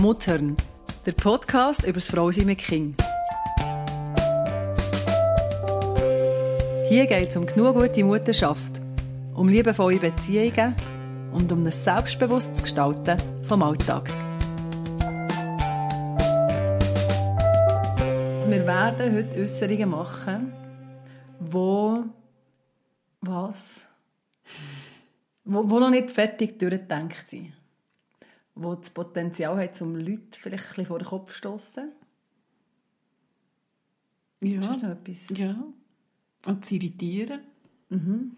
Muttern, der Podcast über das Frausein mit Kind. Hier geht es um genug gute Mutterschaft, um liebevolle Beziehungen und um ein selbstbewusstes Gestalten vom Alltag. Also wir werden heute Äußerungen machen, wo was? Wo, wo noch nicht fertig durchgedacht sind wo das Potenzial hat, um Leute vielleicht ein bisschen vor den Kopf zu stossen. Ja. Ist etwas? Ja. Und zu irritieren. Mhm.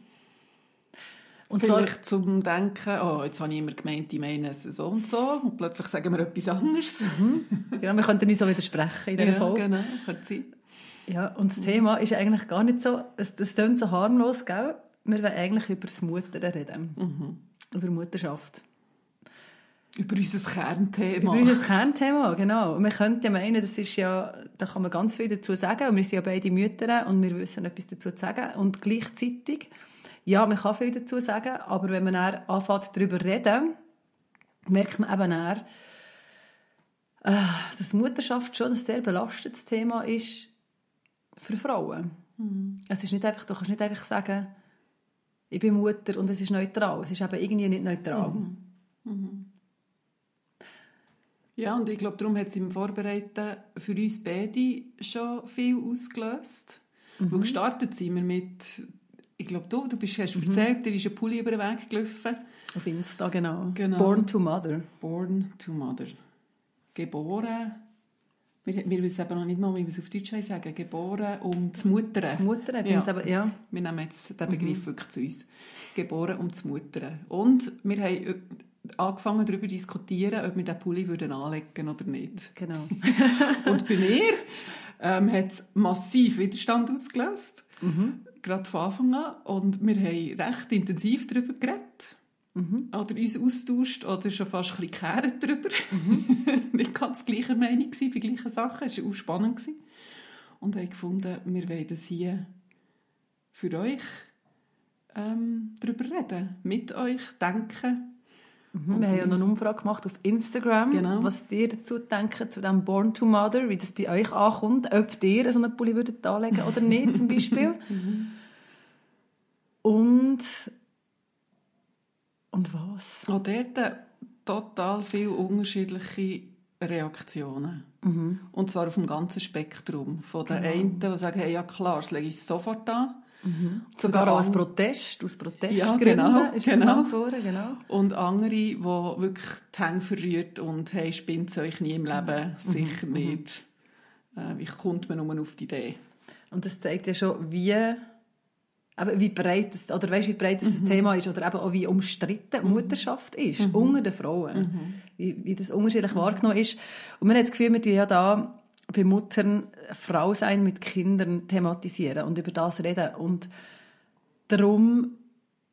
Und Vielleicht zum Denken, oh, jetzt habe ich immer gemeint, ich meine es so und so. Und plötzlich sagen wir etwas anderes. ja, wir könnten uns auch widersprechen in dieser ja, Folge. genau. Könnte sein. Ja, und das Thema ist eigentlich gar nicht so, es, das klingt so harmlos, gell? Wir wollen eigentlich über das Muttern reden. Über Mutterschaft. Über unser Kernthema. Über unser Kernthema, genau. Und wir könnten ja meinen, das ist ja, da kann man ganz viel dazu sagen. Und wir sind ja beide Mütter und wir wissen etwas dazu zu sagen. Und gleichzeitig, ja, man kann viel dazu sagen, aber wenn man dann anfängt, darüber reden, merkt man eben dann, äh, dass Mutterschaft schon ein sehr belastetes Thema ist für Frauen. Es ist nicht einfach, du kannst nicht einfach sagen, ich bin Mutter und es ist neutral. Es ist eben irgendwie nicht neutral. Ja, und ich glaube, darum hat es im Vorbereiten für uns beide schon viel ausgelöst. Mhm. Weil gestartet sind wir mit, ich glaube, du, du bist, hast erzählt, dir ist ein Pulli über den Weg gelaufen. Auf Insta, genau. Genau. Born to Mother. Born to Mother. Geboren, wir, wir wissen aber noch nicht mal, wie wir es auf Deutsch sagen, geboren um zu muttern. Das Mutter, ich Ja. aber, ja. Wir nehmen jetzt den Begriff wirklich zu uns. Geboren um zu muttern. Und wir haben äh, angefangen darüber zu diskutieren, ob wir den Pulli würden anlegen oder nicht. Genau. Und bei mir ähm, hat es massiv Widerstand ausgelöst. Gerade von Anfang an. Und wir haben recht intensiv darüber geredet. Oder uns austauscht oder schon fast ein bisschen darüber. Nicht ganz gleicher Meinung gewesen bei gleichen Sachen. Es war auch spannend. Gewesen. Und haben gefunden, wir wollen das hier für euch ähm, darüber reden. Mit euch denken. Wir haben ja noch eine Umfrage gemacht auf Instagram, Genau. was ihr dazu denkt, zu dem Born to Mother, wie das bei euch ankommt, ob ihr so einen Pulli würdet anlegen oder nicht, zum Beispiel. Und... Und was? Auch dort total viele unterschiedliche Reaktionen. Und zwar auf dem ganzen Spektrum. Von den einen, die sagen, hey, ja klar, das lege ich sofort an. Zu Sogar auch als Protest, aus Protest Ja, genau, ist genau. worden, genau. Und andere, die wirklich die Hänge verrührt und hey, spinnt euch nie im Leben, sicher nicht. Äh, wie kommt man nur auf die Idee? Und das zeigt ja schon, wie, eben wie breit das, oder weißt, wie breit das, das Thema ist oder eben auch wie umstritten Mutterschaft ist unter den Frauen. Wie, wie das unterschiedlich wahrgenommen ist. Und man hat das Gefühl, wir tun ja da bei Muttern Frau sein mit Kindern thematisieren und über das reden. Und darum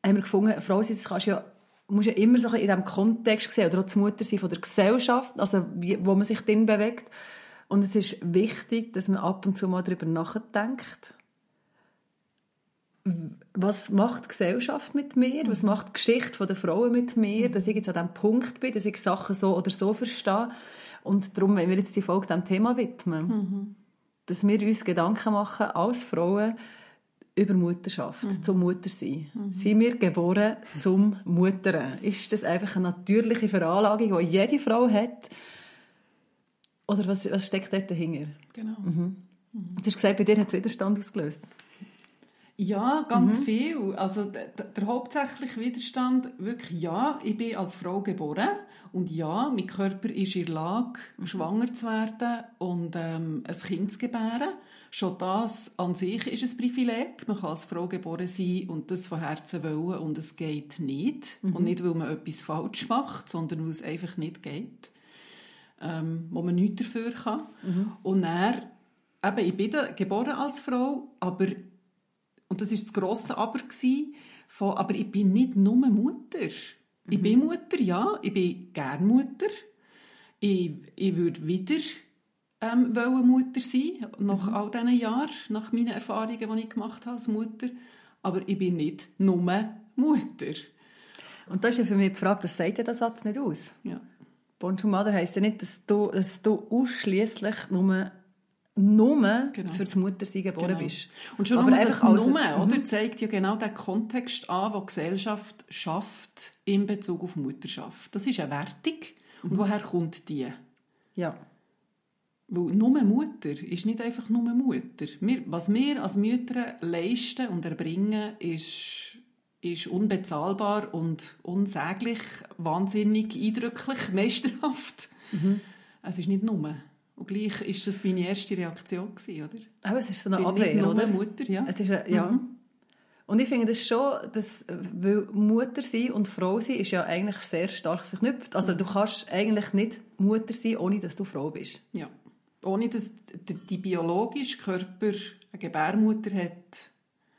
haben wir gefunden, Frau sein, das kannst ja musst ja immer so in diesem Kontext sehen oder auch die Mutter sein von der Gesellschaft, also wie, wo man sich drin bewegt. Und es ist wichtig, dass man ab und zu mal darüber nachdenkt. Was macht die Gesellschaft mit mir? Was macht die Geschichte der Frauen mit mir? Dass ich jetzt an diesem Punkt bin, dass ich Sachen so oder so verstehe. Und darum wollen wir jetzt die Folge diesem Thema widmen. Dass wir uns Gedanken machen, als Frauen, über Mutterschaft, zum Muttersein. Sind wir geboren zum Muttern? Ist das einfach eine natürliche Veranlagung, die jede Frau hat? Oder was, was steckt dort dahinter? Genau. Du hast gesagt, bei dir hat es Widerstand ausgelöst. Ja, ganz viel. Also der, der hauptsächliche Widerstand, wirklich ja, ich bin als Frau geboren und ja, mein Körper ist in der Lage, schwanger zu werden und ähm, ein Kind zu gebären. Schon das an sich ist ein Privileg. Man kann als Frau geboren sein und das von Herzen wollen und es geht nicht. Und nicht, weil man etwas falsch macht, sondern weil es einfach nicht geht. Ähm, wo man nichts dafür kann. Und dann, eben, ich bin geboren als Frau, aber und das war das grosse Aber, gewesen, von, aber ich bin nicht nur Mutter. Ich bin Mutter, ja, ich bin gern Mutter. Ich, ich würde wieder ähm, wollen Mutter sein, nach all diesen Jahren, nach meinen Erfahrungen, die ich gemacht habe als Mutter. Aber ich bin nicht nur Mutter. Und da ist ja für mich die Frage, das sagt ja der Satz nicht aus. Ja. Born to Mother heisst ja nicht, dass du, dass du ausschließlich nur nur Genau. für das Muttersein geboren Genau. bist. Und schon Aber nur das Nummer, oder, zeigt ja genau den Kontext an, den die Gesellschaft schafft in Bezug auf Mutterschaft. Das ist eine Wertung. Und Mhm. woher kommt die? Ja. Weil nur Mutter ist nicht einfach nur Mutter. Wir, was wir als Mütter leisten und erbringen, ist, ist unbezahlbar und unsäglich, wahnsinnig eindrücklich, meisterhaft. Mhm. Es ist nicht nur. Und gleich ist das meine erste Reaktion, gewesen, oder? Aber es ist so eine Bin Abwehr, nicht nur oder? Mutter, ja. Es ist, eine- ja. Und ich finde das schon, dass, weil Mutter sein und Frau sein ist ja eigentlich sehr stark verknüpft. Also du kannst eigentlich nicht Mutter sein, ohne dass du Frau bist. Ja. Ohne dass der, die biologische Körper eine Gebärmutter hat,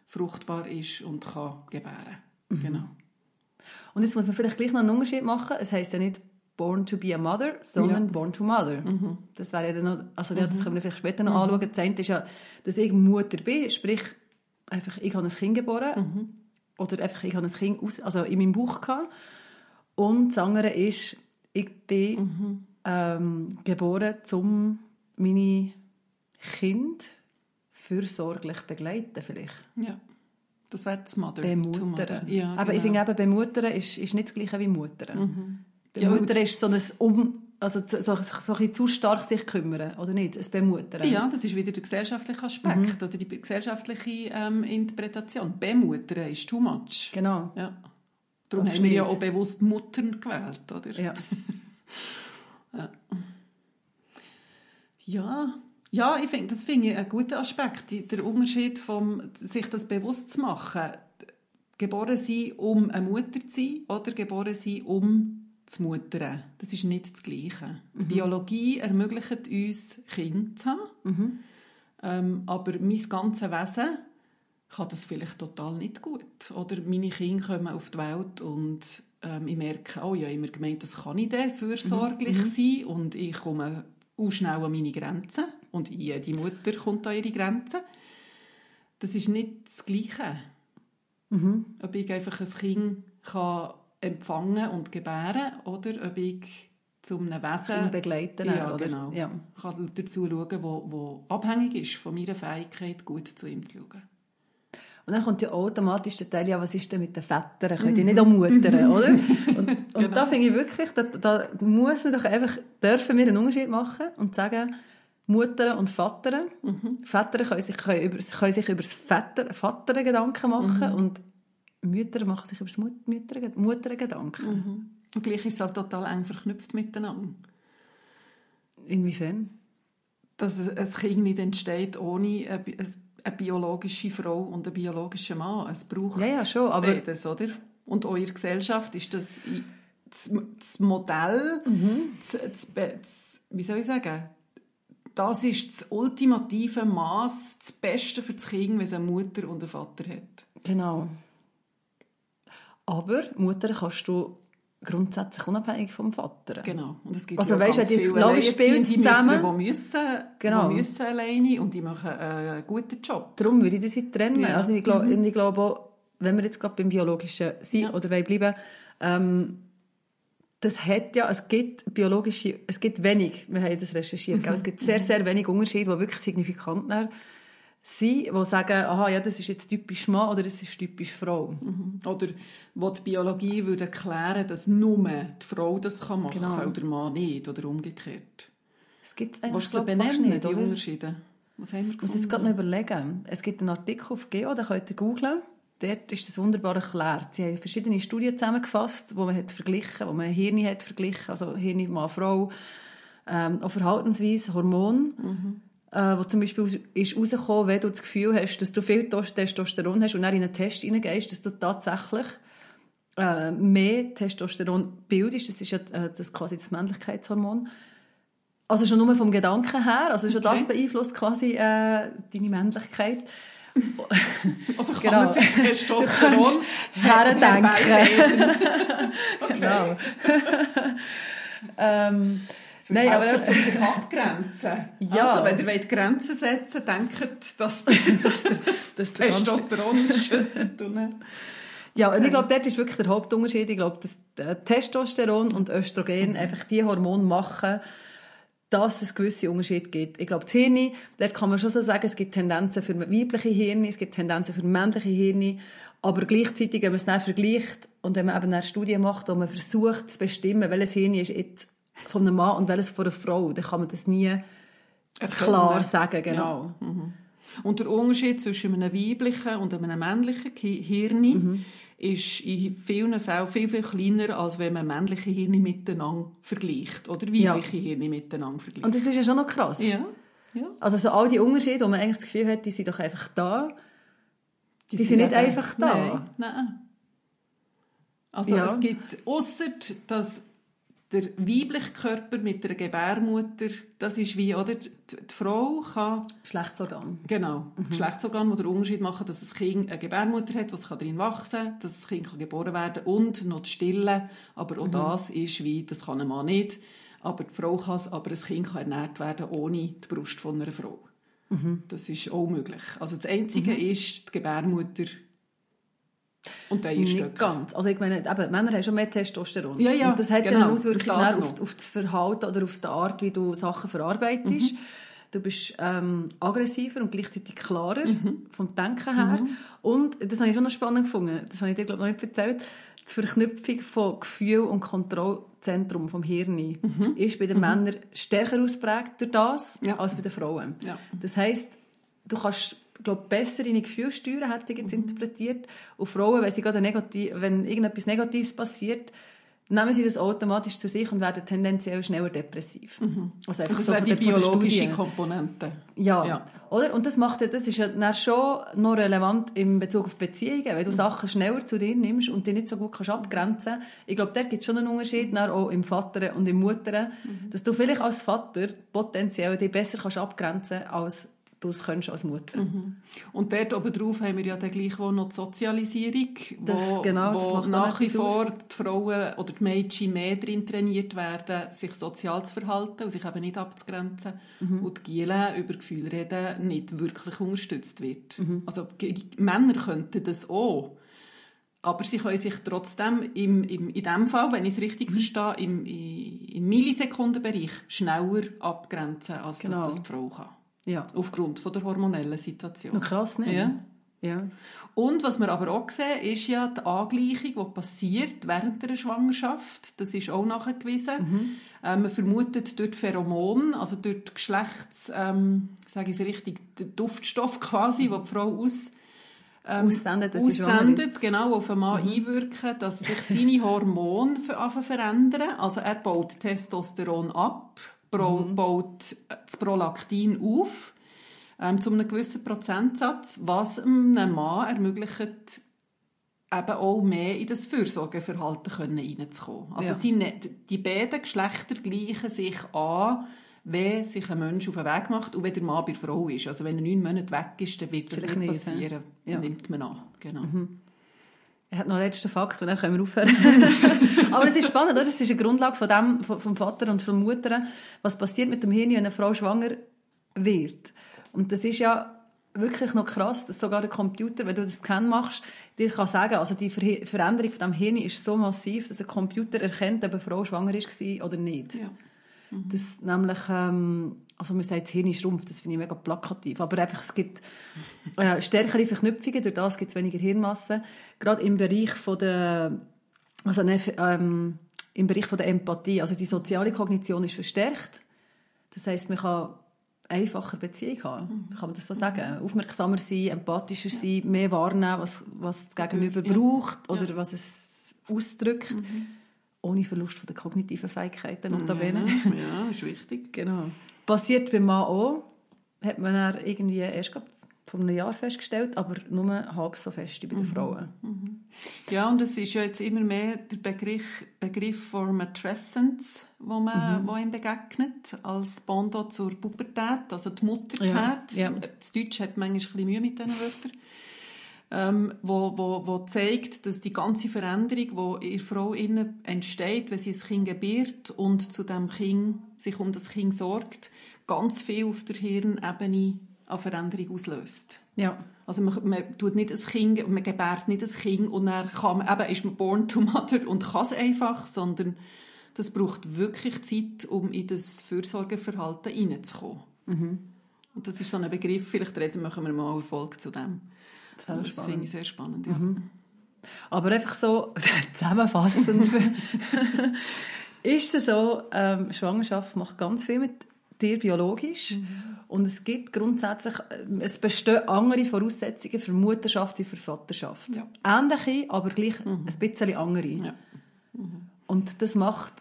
fruchtbar ist und kann gebären. Mhm. Genau. Und jetzt muss man vielleicht gleich noch einen Unterschied machen. Es heißt ja nicht born to be a mother, sondern Ja. born to mother. Das wäre ja dann noch, also ja, das können wir vielleicht später noch anschauen. Das eine ist ja, dass ich Mutter bin, sprich, einfach, ich habe ein Kind geboren. Oder einfach, ich habe ein Kind aus, also in meinem Bauch gehabt. Und das andere ist, ich bin ähm, geboren, um meine Kinder fürsorglich begleiten vielleicht. Ja. Das wäre das Mother. Bemuttern. Ja, Aber ich genau. finde eben, bemuttern ist, ist nicht das Gleiche wie Muttern. Ja, Bemuttern und- ist so ein um, also so, so, so ein zu stark sich kümmern, oder nicht? Ein Bemuttern. Ja, das ist wieder der gesellschaftliche Aspekt Mhm. oder die gesellschaftliche ähm, Interpretation. Bemuttern ist too much. Genau. Ja. Darum Das haben wir ja auch bewusst Muttern gewählt, oder? Ja. Ja, ja ich finde, das finde ich einen guten Aspekt, der Unterschied vom sich das bewusst zu machen. Geboren sein, um eine Mutter zu sein, oder geboren sein, um zu muttern. Das ist nicht das Gleiche. Die Biologie ermöglicht uns, Kinder zu haben, ähm, aber mein ganzes Wesen kann das vielleicht total nicht gut. Oder meine Kinder kommen auf die Welt und ähm, ich merke, oh ja, immer gemeint, das kann ich dann fürsorglich sein und ich komme auch schnell an meine Grenzen und jede Mutter kommt an ihre Grenzen. Das ist nicht das Gleiche. Ob ich einfach ein Kind kann empfangen und gebären oder ob ich zu einem Wesen Zum Begleiten, ja, oder? genau. Ja. kann dazu schauen, wo, wo abhängig ist von meiner Fähigkeit, gut zu ihm zu schauen. Und dann kommt ja automatisch der Teil, ja, was ist denn mit den Vätern? Könnt ihr nicht auch muttern, oder? Und, und da finde ich wirklich, da, da muss man doch einfach, dürfen wir einen Unterschied machen und sagen, Mutter und Vater. Väter können sich, können, über, können sich über das Vater, Vater Gedanken machen und Mütter machen sich über das Mut- Mütter, Mutter Gedanken. Und gleich ist es halt total eng verknüpft miteinander. Inwiefern? Dass ein Kind nicht entsteht ohne eine, eine biologische Frau und einen biologischen Mann. Es braucht Ja, ja, schon, aber- beides, oder? Und eure Gesellschaft ist das, das, das Modell, Mhm. das, das, wie soll ich sagen, das ist das ultimative Maß, das Beste für das Kind, wenn es eine Mutter und einen Vater hat. Genau. Aber Mutter kannst du grundsätzlich unabhängig vom Vater. Genau. Und es gibt Also ja weisst du, ganz jetzt viele ich, spielt zusammen. Mütter, die müssen, Genau. die müssen alleine und die machen einen guten Job. Darum würde ich das wieder trennen. Ja. Mhm. Also ich glaube, ich glaube auch, wenn wir jetzt gerade beim Biologischen sind Ja. oder bleiben, ähm, das hat ja, es gibt biologische, es gibt wenig, wir haben das recherchiert, gell? es gibt sehr, sehr wenig Unterschiede, die wirklich signifikant sind, die sagen, aha, ja, das ist jetzt typisch Mann oder das ist typisch Frau. Oder wo die Biologie würde erklären, dass nur die Frau das kann machen Genau. oder der Mann nicht oder umgekehrt. Es gibt eigentlich glaub, fast benennen, nicht, die oder? Unterschiede? Was haben wir Ich muss jetzt gerade noch überlegen. Es gibt einen Artikel auf Geo, den könnt ihr googlen. Dort ist das wunderbar erklärt. Sie haben verschiedene Studien zusammengefasst, wo man hat verglichen, wo man Hirn hat verglichen, also Hirn Mann, Frau, ähm, auch Verhaltensweise, Hormon, äh, wo zum Beispiel ist rausgekommen, wenn du das Gefühl hast, dass du viel Tos- Testosteron hast und dann in einen Test hineingehst, dass du tatsächlich äh, mehr Testosteron bildest. Das ist ja äh, das quasi das Männlichkeitshormon. Also schon nur vom Gedanken her, also schon das Okay. beeinflusst quasi äh, deine Männlichkeit. Also kann Genau. man sich Testosteron herdenken. Genau. ähm, Es Nein, aber- um sich abgrenzen. Ja. Also, wenn ihr wollt Grenzen setzen denkt, dass, dass der das der Testosteron ausschüttet. Ja, und ich glaube, dort ist wirklich der Hauptunterschied. Ich glaube, dass Testosteron und Östrogen mhm. einfach die Hormone machen, dass es gewisse Unterschiede gibt. Ich glaube, das Hirn, dort kann man schon so sagen, es gibt Tendenzen für weibliche Hirne, es gibt Tendenzen für männliche Hirne, aber gleichzeitig, wenn man es dann vergleicht und wenn man eben eine Studie macht, wo man versucht zu bestimmen, welches Hirn ist jetzt von einem Mann und welches von einer Frau, dann kann man das nie Erkennen. klar sagen, genau. Ja. Mhm. Und der Unterschied zwischen einem weiblichen und einem männlichen Hirn mhm. ist in vielen Fällen viel, viel kleiner, als wenn man männliche Hirne miteinander vergleicht oder weibliche ja. Hirne miteinander vergleicht. Und das ist ja schon noch krass. Ja. ja. Also so all die Unterschiede, wo man eigentlich das Gefühl hat, die sind doch einfach da, die, die sind, sind nicht einfach da. Nein, nein. Also ja. es gibt, außer dass der weibliche Körper mit der Gebärmutter, das ist wie, oder? Die, die Frau kann... Geschlechtsorgan. Genau. Mhm. Geschlechtsorgan, das den Unterschied machen, dass das Kind eine Gebärmutter hat, was drin wachsen kann, dass das Kind geboren werden kann und noch stillen. Aber auch mhm. das ist wie, das kann ein Mann nicht. Aber die Frau kann es, aber ein Kind kann ernährt werden ohne die Brust von einer Frau. Mhm. Das ist auch möglich. Also das Einzige mhm. ist die Gebärmutter und der Eierstöcke. Nicht ganz. Also ich meine, eben, Männer haben schon mehr Testosteron. Ja, ja, und das hat genau. eine Auswirkung auf, auf das Verhalten oder auf die Art, wie du Sachen verarbeitest. Mhm. Du bist ähm, aggressiver und gleichzeitig klarer mhm. vom Denken her. Mhm. Und das habe ich schon noch spannend gefunden. Das habe ich dir glaube ich noch nicht erzählt. Die Verknüpfung von Gefühl und Kontrollzentrum vom Hirn mhm. ist bei den mhm. Männern stärker ausprägt durch das ja. als bei den Frauen. Ja. Das heißt, du kannst glaube besser in Gefühle steuern, hätte ich jetzt mhm. interpretiert. Und Frauen, wenn, sie gerade negativ, wenn irgendetwas Negatives passiert, nehmen sie das automatisch zu sich und werden tendenziell schneller depressiv. Mhm. Also einfach das so die biologische Komponente. Ja. ja. Oder? Und das macht das ist ja dann schon noch relevant in Bezug auf Beziehungen, wenn du mhm. Sachen schneller zu dir nimmst und die nicht so gut kannst abgrenzen kannst. Ich glaube, da gibt es schon einen Unterschied, auch im Vater und im Mutter, mhm. dass du vielleicht als Vater potenziell dich besser kannst abgrenzen als du es kannst als Mutter. Mhm. Und dort oben drauf haben wir ja dann gleich noch die Sozialisierung, das, wo, genau, wo nach wie vor die Frauen oder die Mädchen mehr darin trainiert werden, sich sozial zu verhalten und sich eben nicht abzugrenzen. Mhm. Und die Giele über Gefühle reden nicht wirklich unterstützt wird. Mhm. Also Männer könnten das auch. Aber sie können sich trotzdem im, im, in dem Fall, wenn ich es richtig mhm. verstehe, im, im Millisekundenbereich schneller abgrenzen, als genau. das, das die Frau kann. Ja. Aufgrund von der hormonellen Situation. Na krass, ne? Ja. ja. Und was wir aber auch sehen, ist ja die Angleichung, die passiert während der Schwangerschaft. Das ist auch nachgewiesen. Mhm. Äh, man vermutet durch die Pheromone, also durch die Geschlechts, ähm, sage ich es richtig, den Duftstoff quasi, mhm. den die Frau aus, ähm, aussendet, aussendet genau, auf einen Mann mhm. einwirken, dass sich seine Hormone verändern. Also er baut Testosteron ab mhm. baut das Prolaktin auf, ähm, zu einem gewissen Prozentsatz, was einem Mann ermöglicht, eben auch mehr in das Fürsorgeverhalten reinzukommen. Also ja. sind, die beiden Geschlechter gleichen sich an, wenn sich ein Mensch auf den Weg macht und wenn der Mann bei der Frau ist. Also wenn er neun Monate weg ist, dann wird das Vielleicht nicht passieren. Ja. Nimmt man an. Genau. Mhm. Er hat noch einen letzten Fakt und dann können wir aufhören. Aber es ist spannend, oder? Das ist eine Grundlage von dem, vom Vater und von der Mutter. Was passiert mit dem Hirn, wenn eine Frau schwanger wird? Und das ist ja wirklich noch krass, dass sogar der Computer, wenn du das Scan machst, dir kann sagen, also die Veränderung von dem Hirn ist so massiv, dass der Computer erkennt, ob eine Frau schwanger ist oder nicht. Ja. Mhm. Das nämlich, ähm, also man sagt, das Hirn schrumpft, das finde ich mega plakativ, aber einfach, es gibt äh, stärkere Verknüpfungen, durch das gibt es weniger Hirnmasse, gerade im Bereich von der, also ähm, im Bereich von der Empathie, also die soziale Kognition ist verstärkt, das heißt, man kann einfacher Beziehung haben, mhm. kann man das so sagen. Aufmerksamer sein, empathischer sein, mehr wahrnehmen, was, was das Gegenüber ja. braucht oder ja. was es ausdrückt. Mhm ohne Verlust von der kognitiven Fähigkeiten. Ja, ja, ist wichtig. Genau. Passiert beim Mann auch, hat man dann irgendwie erst vor einem Jahr festgestellt, aber nur halb so fest wie bei den mhm. Frauen. Mhm. Ja, und es ist ja jetzt immer mehr der Begriff, Begriff for Matrescence, wo man mhm. wo ihm begegnet, als Bondo zur Pubertät, also die Muttertät. Ja, ja. Das Deutsch hat manchmal ein bisschen Mühe mit diesen Wörtern ähm, wo, wo, wo zeigt, dass die ganze Veränderung, die in Frau innen entsteht, wenn sie ein Kind gebiert und zu dem Kind, sich um das Kind sorgt, ganz viel auf der Hirnebene an Veränderung auslöst. Ja. Also man, man tut nicht ein Kind, man gebärt nicht ein Kind und dann kann man, eben ist man born to mother und kann es einfach, sondern das braucht wirklich Zeit, um in das Fürsorgeverhalten hineinzukommen. Mhm. Und das ist so ein Begriff, vielleicht reden wir mal eine Folge zu dem. Das, das finde ich sehr spannend, ja. Mhm. Aber einfach so zusammenfassend ist es so, ähm, Schwangerschaft macht ganz viel mit dir biologisch mhm. und es gibt grundsätzlich, äh, es bestehen andere Voraussetzungen für Mutterschaft wie für Vaterschaft. Ja. Ähnliche, aber gleich mhm. ein bisschen andere. Ja. Mhm. Und das macht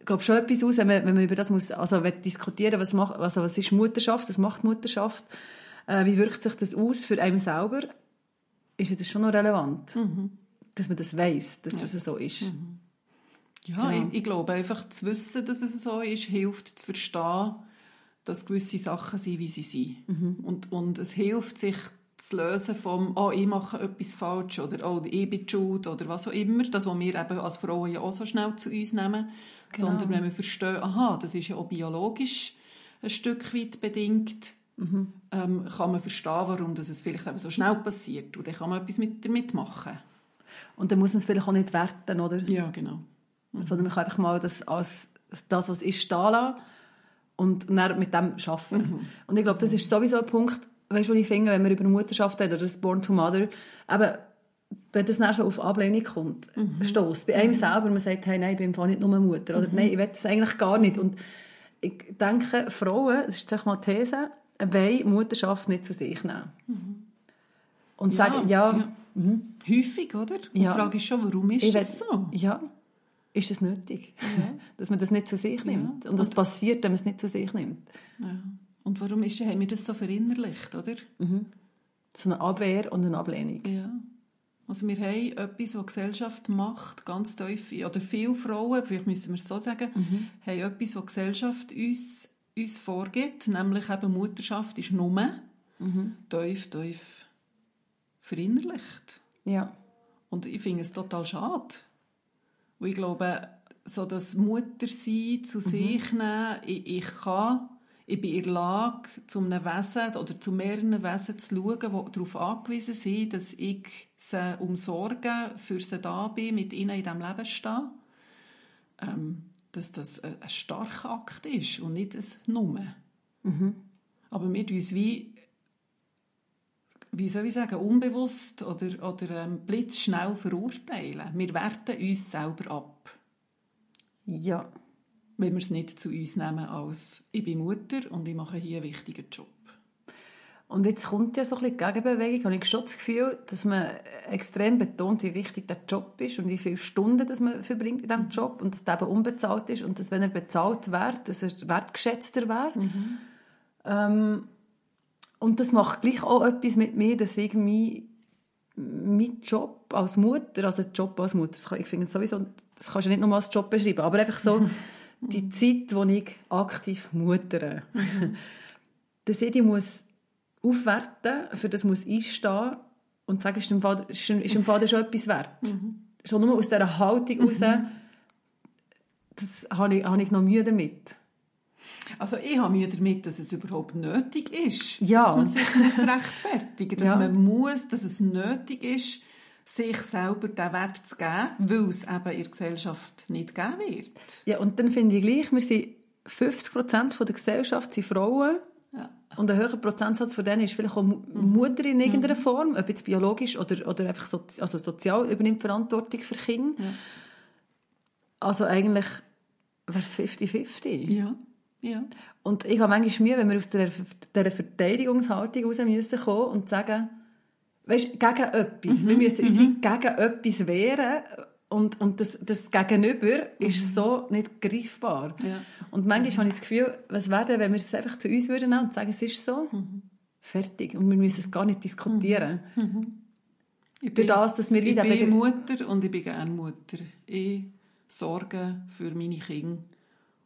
ich glaube schon etwas aus, wenn man, wenn man über das muss, also diskutieren was, macht, also was ist Mutterschaft, was macht Mutterschaft, äh, wie wirkt sich das aus für einen selber, ist das schon noch relevant, mhm. dass man das weiß, dass ja. das so ist. Mhm. Ja, genau. ich, ich, glaube einfach zu wissen, dass es so ist, hilft zu verstehen, dass gewisse Sachen sind, wie sie sind. Mhm. Und, und es hilft sich zu lösen vom, oh, ich mache etwas falsch oder oh, ich bin schuld oder was auch immer, das, was wir eben als Frauen ja auch so schnell zu uns nehmen, genau. sondern wenn wir verstehen, aha, das ist ja auch biologisch ein Stück weit bedingt, mhm. ähm, kann man verstehen, warum das es vielleicht eben so schnell passiert und dann kann man etwas mit, damit machen. Und dann muss man es vielleicht auch nicht werten, oder? Ja, genau. Mhm. Sondern man kann einfach mal das als das, was ist, stehen lassen und dann mit dem arbeiten. Mhm. Und ich glaube, das ist sowieso ein Punkt, weißt du, ich finde, wenn wir über Mutterschaft reden, oder das Born to Mother, eben, wenn das dann so auf Ablehnung kommt, mhm. stößt. Bei einem selber, man sagt, hey, nein, ich bin nicht nur Mutter, oder mhm. nein, ich will das eigentlich gar nicht. Und ich denke, Frauen, das ist jetzt mal These, wollen Mutterschaft nicht zu sich nehmen. Mhm. Und ja, sagen, ja... ja. Mhm. Häufig, oder? Und ja. die Frage ist schon, warum ist ich das so? Ja ist es nötig, ja. dass man das nicht zu sich nimmt. Ja. Und was passiert, wenn man es nicht zu sich nimmt. Und warum ist, haben wir das so verinnerlicht, oder? Mhm. So eine Abwehr und eine Ablehnung. Ja. Also wir haben etwas, was Gesellschaft macht, ganz tief, oder viele Frauen, vielleicht müssen wir es so sagen, mhm. haben etwas, was Gesellschaft uns, uns vorgibt, nämlich eben Mutterschaft ist nur mhm. tief, tief verinnerlicht. Ja. Und ich finde es total schade, und ich glaube, so das Muttersein zu mhm. sich nehmen, ich, ich kann, ich bin in der Lage, zu einem Wesen oder zu mehreren Wesen zu schauen, die darauf angewiesen sind, dass ich sie umsorge, für sie da bin, mit ihnen in diesem Leben stehe. Ähm, dass das ein, starker Akt ist und nicht ein Nummer. Mhm. Aber wir uns wie wie soll ich sagen, unbewusst oder, oder ähm, blitzschnell verurteilen. Wir werten uns selber ab. Ja. Wenn wir es nicht zu uns nehmen als «Ich bin Mutter und ich mache hier einen wichtigen Job». Und jetzt kommt ja so ein bisschen die Gegenbewegung. Habe ich schon das Gefühl, dass man extrem betont, wie wichtig der Job ist und wie viele Stunden dass man verbringt in diesem Job und dass der eben unbezahlt ist und dass, wenn er bezahlt wird, dass er wertgeschätzter wäre. Mhm. Ähm, und das macht gleich auch etwas mit mir, dass irgendwie mein Job als Mutter, also Job als Mutter, ich finde sowieso, das kannst du nicht nur als Job beschreiben, aber einfach so die Zeit, wo ich aktiv muttere, dass ich die muss aufwerten, für das muss einstehen und sagen, ist dem Vater, ist dem Vater schon etwas wert. Mhm. Schon nur aus dieser Haltung heraus, mhm. das habe ich, habe ich noch Mühe damit. Also ich habe Mühe damit, dass es überhaupt nötig ist, ja. dass man sich muss rechtfertigen muss, dass ja. man muss, dass es nötig ist, sich selber den Wert zu geben, weil es eben in der Gesellschaft nicht geben wird. Ja, und dann finde ich gleich, wir sind 50 Prozent der Gesellschaft sind Frauen. Und ein höherer Prozentsatz von denen ist vielleicht auch mhm. Mutter in irgendeiner mhm. Form, ob jetzt biologisch oder, oder einfach so, also sozial übernimmt Verantwortung für Kinder. Ja. Also eigentlich wäre es 50-50. Ja. Ja. Und ich habe manchmal Mühe, wenn wir aus dieser, dieser Verteidigungshaltung raus müssen kommen und sagen, weißt, gegen etwas. Mhm. Wir müssen uns mhm. gegen etwas wehren und, und das, das Gegenüber mhm. ist so nicht greifbar. Ja. Und manchmal habe ich das Gefühl, was wäre denn, wenn wir es einfach zu uns würden und sagen, es ist so, mhm. fertig. Und wir müssen es gar nicht diskutieren. Mhm. mhm. Ich bin, das, dass wir wieder ich bin Mutter und ich bin gerne Mutter. Ich sorge für meine Kinder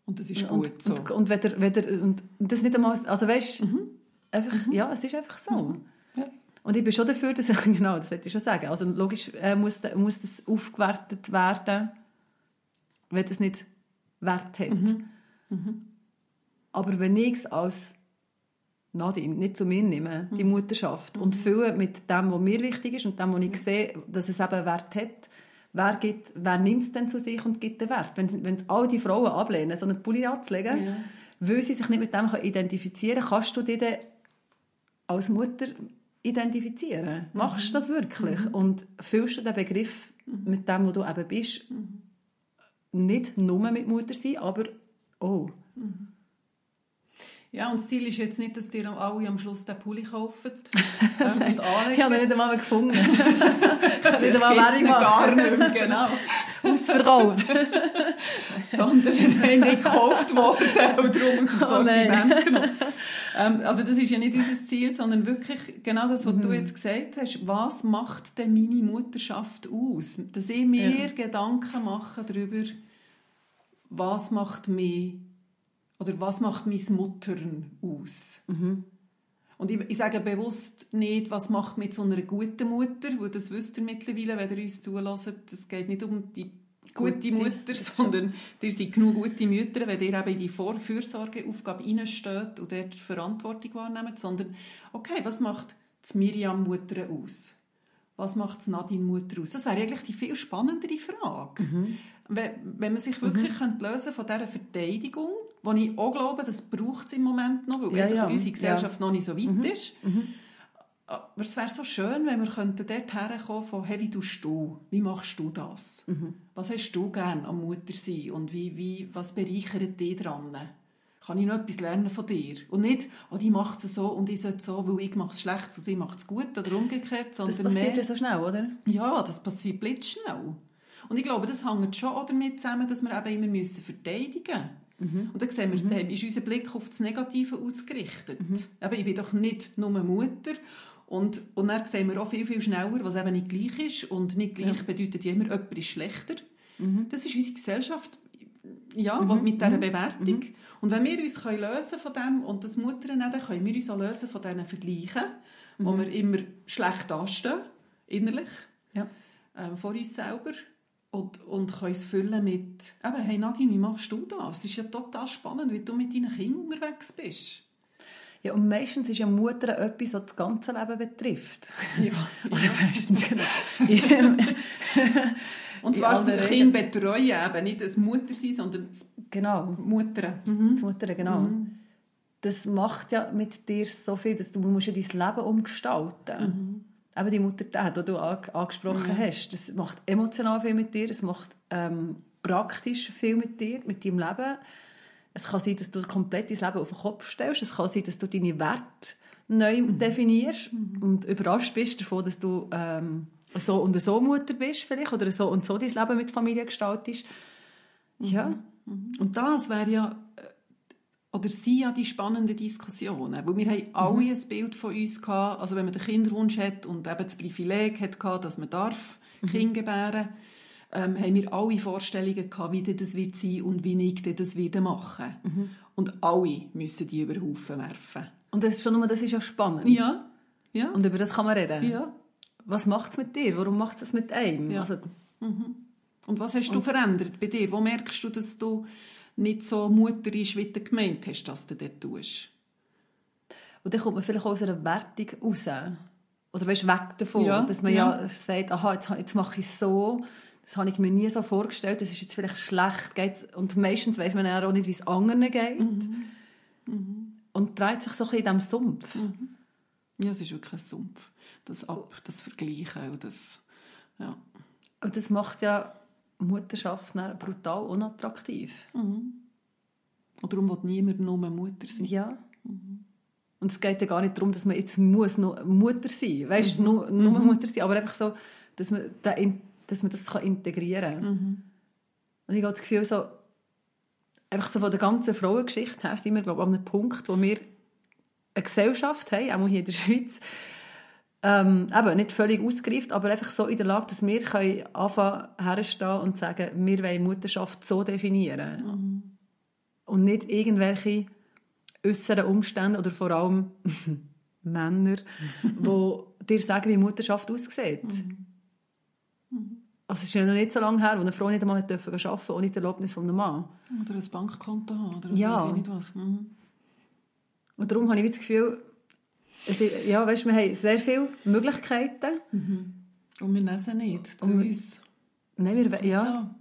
und das ist gut so. Und, und, weder, weder, und das nicht einmal, also weißt, mhm. einfach, mhm. ja, es ist einfach so. Mhm. Und ich bin schon dafür, dass, genau, das wollte ich schon sagen, also logisch äh, muss, muss das aufgewertet werden, wenn das nicht Wert hat. Mhm. mhm. Aber wenn ich es als Nadine, nicht zu mir nehmen, die Mutterschaft. Und füllen mit dem, was mir wichtig ist und dem, was ich sehe, dass es eben Wert hat. Wer, gibt, wer nimmt es denn zu sich und gibt den Wert? Wenn, wenn all die Frauen ablehnen, so einen Pulli anzulegen, Ja. weil sie sich nicht mit dem identifizieren können, kannst du dich dann als Mutter identifizieren? Machst du das wirklich? Und füllst du den Begriff mit dem, wo du eben bist, nicht nur mit Mutter sein, aber oh, Ja, und das Ziel ist jetzt nicht, dass ihr alle am Schluss den Pulli kauft ähm, und ich habe ihn nicht einmal gefunden. ich kann nicht einmal Vielleicht Werbung gibt's ihn gar nicht mehr, genau. Ausverkauft. Sondern er ist nicht gekauft worden und darum aus dem Oh. Sortiment genommen. Ähm, also das ist ja nicht unser Ziel, sondern wirklich genau das, was du Mhm. jetzt gesagt hast. Was macht denn meine Mutterschaft aus? Dass ich mir Ja. Gedanken mache darüber, was macht mich oder was macht mein Muttern aus? Mhm. Und ich, ich sage bewusst nicht, was macht mich zu einer guten Mutter, weil das wisst ihr mittlerweile, wenn ihr uns zulässt. Es geht nicht um die gute Gute, Mutter, sondern ihr seid genug gute Mütter, wenn ihr eben in die Vor Fürsorgeaufgabe reinsteht und dort die Verantwortung wahrnehmt, sondern okay, was macht das Miriam Mutter aus? Was macht das Nadine Mutter aus? Das wäre eigentlich die viel spannendere Frage. Mhm. Wenn, wenn man sich wirklich könnte lösen von dieser Verteidigung, wo ich auch glaube, das braucht es im Moment noch, weil Ja, einfach ja. unsere Gesellschaft noch nicht so weit Mhm. ist. Aber es wäre so schön, wenn wir könnten dort herkommen von «Hey, wie tust du? Wie machst du das? Mhm. Was hast du gern am Mutter sein? Und wie, wie, was bereichert dich dran? Kann ich noch etwas lernen von dir? Und nicht «Oh, die macht es so und ich sollte so, weil ich mache es schlecht und sie macht es gut» oder umgekehrt, Das sondern passiert mehr... ja so schnell, oder? Ja, das passiert blitzschnell. Und ich glaube, das hängt schon auch damit zusammen, dass wir eben immer müssen verteidigen müssen. Und dann sehen wir, dann ist unser Blick auf das Negative ausgerichtet. Eben, ich bin doch nicht nur Mutter. Und, und dann sehen wir auch viel, viel schneller, was eben nicht gleich ist. Und nicht gleich bedeutet ja immer, jemand ist schlechter. Das ist unsere Gesellschaft ja, wo- mit dieser Bewertung. Und wenn wir uns können lösen von dem und das Muttern dann können wir uns auch lösen von diesen Vergleichen, wo wir immer schlecht dastehen, innerlich Ja. ähm, vor uns selber und, und können es füllen mit eben, hey Nadine, wie machst du das? Es ist ja total spannend, wie du mit deinen Kindern unterwegs bist. Ja, und meistens ist ja Mutter etwas, was das ganze Leben betrifft. Ja, Also meistens, genau. Und zwar das Kind betreuen, eben nicht das Mutter sein, sondern das genau, Muttern. die Mutter, genau. Das macht ja mit dir so viel, dass du musst ja dein Leben umgestalten. Eben die Muttertät, die du an- angesprochen hast, das macht emotional viel mit dir, es macht ähm, praktisch viel mit dir, mit deinem Leben. Es kann sein, dass du komplett dein Leben auf den Kopf stellst. Es kann sein, dass du deine Werte neu definierst und überrascht bist davon, dass du ähm, so und so Mutter bist vielleicht oder so und so dein Leben mit Familie gestaltest. Ja, Und das wäre ja, äh, oder sind ja die spannenden Diskussionen. Weil wir haben alle ein Bild von uns gehabt, also wenn man den Kinderwunsch hat und eben das Privileg hat gehabt, dass man darf Kinder gebären, ähm, haben wir alle Vorstellungen gehabt, wie das wird sein und wie ich das werde machen. Und alle müssen die über den Haufen werfen. und das ist schon nur, das ist ja spannend. Ja, ja, Und über das kann man reden. ja. Was macht es mit dir? Warum macht es mit einem? Ja. Also, Und was hast du verändert bei dir? Wo merkst du, dass du nicht so mutterisch, wie du gemeint hast, dass du das tust? und dann kommt man vielleicht auch aus einer Wertung raus. Oder weißt, weg davon. Ja, dass man ja. ja, sagt, aha, jetzt, jetzt mache ich es so. Das habe ich mir nie so vorgestellt. Das ist jetzt vielleicht schlecht. Geht's- Und meistens weiß man ja auch nicht, wie es anderen geht. Mhm. Und dreht sich so ein bisschen in diesem Sumpf. Ja, es ist wirklich ein Sumpf. Das Ab, das Vergleichen und das... Ja. Und das macht ja Mutterschaft brutal unattraktiv. Und darum will niemand nur Mutter sein. Ja. Und es geht ja gar nicht darum, dass man jetzt muss noch Mutter sein weißt, nur, nur Mutter sein, aber einfach so, dass man, den, dass man das kann integrieren kann. Und ich habe das Gefühl, so, einfach so von der ganzen Frauengeschichte her sind wir, glaube ich, an einem Punkt, wo wir eine Gesellschaft haben, auch hier in der Schweiz, ähm, eben nicht völlig ausgereift, aber einfach so in der Lage, dass wir können anfangen herstehen und sagen, wir wollen Mutterschaft so definieren. Und nicht irgendwelche äußeren Umstände oder vor allem Männer, die dir sagen, wie Mutterschaft aussieht. Also es ist ja noch nicht so lange her, wo eine Frau nicht einmal arbeiten durfte, ohne die Erlaubnis von einem Mann. Oder ein Bankkonto haben, oder Ja. weiß ich nicht was. Mhm. Und darum habe ich das Gefühl, es, ja, weißt, wir haben sehr viele Möglichkeiten. Mhm. Und wir nehmen sie nicht zu und uns. Nein, wir, ja.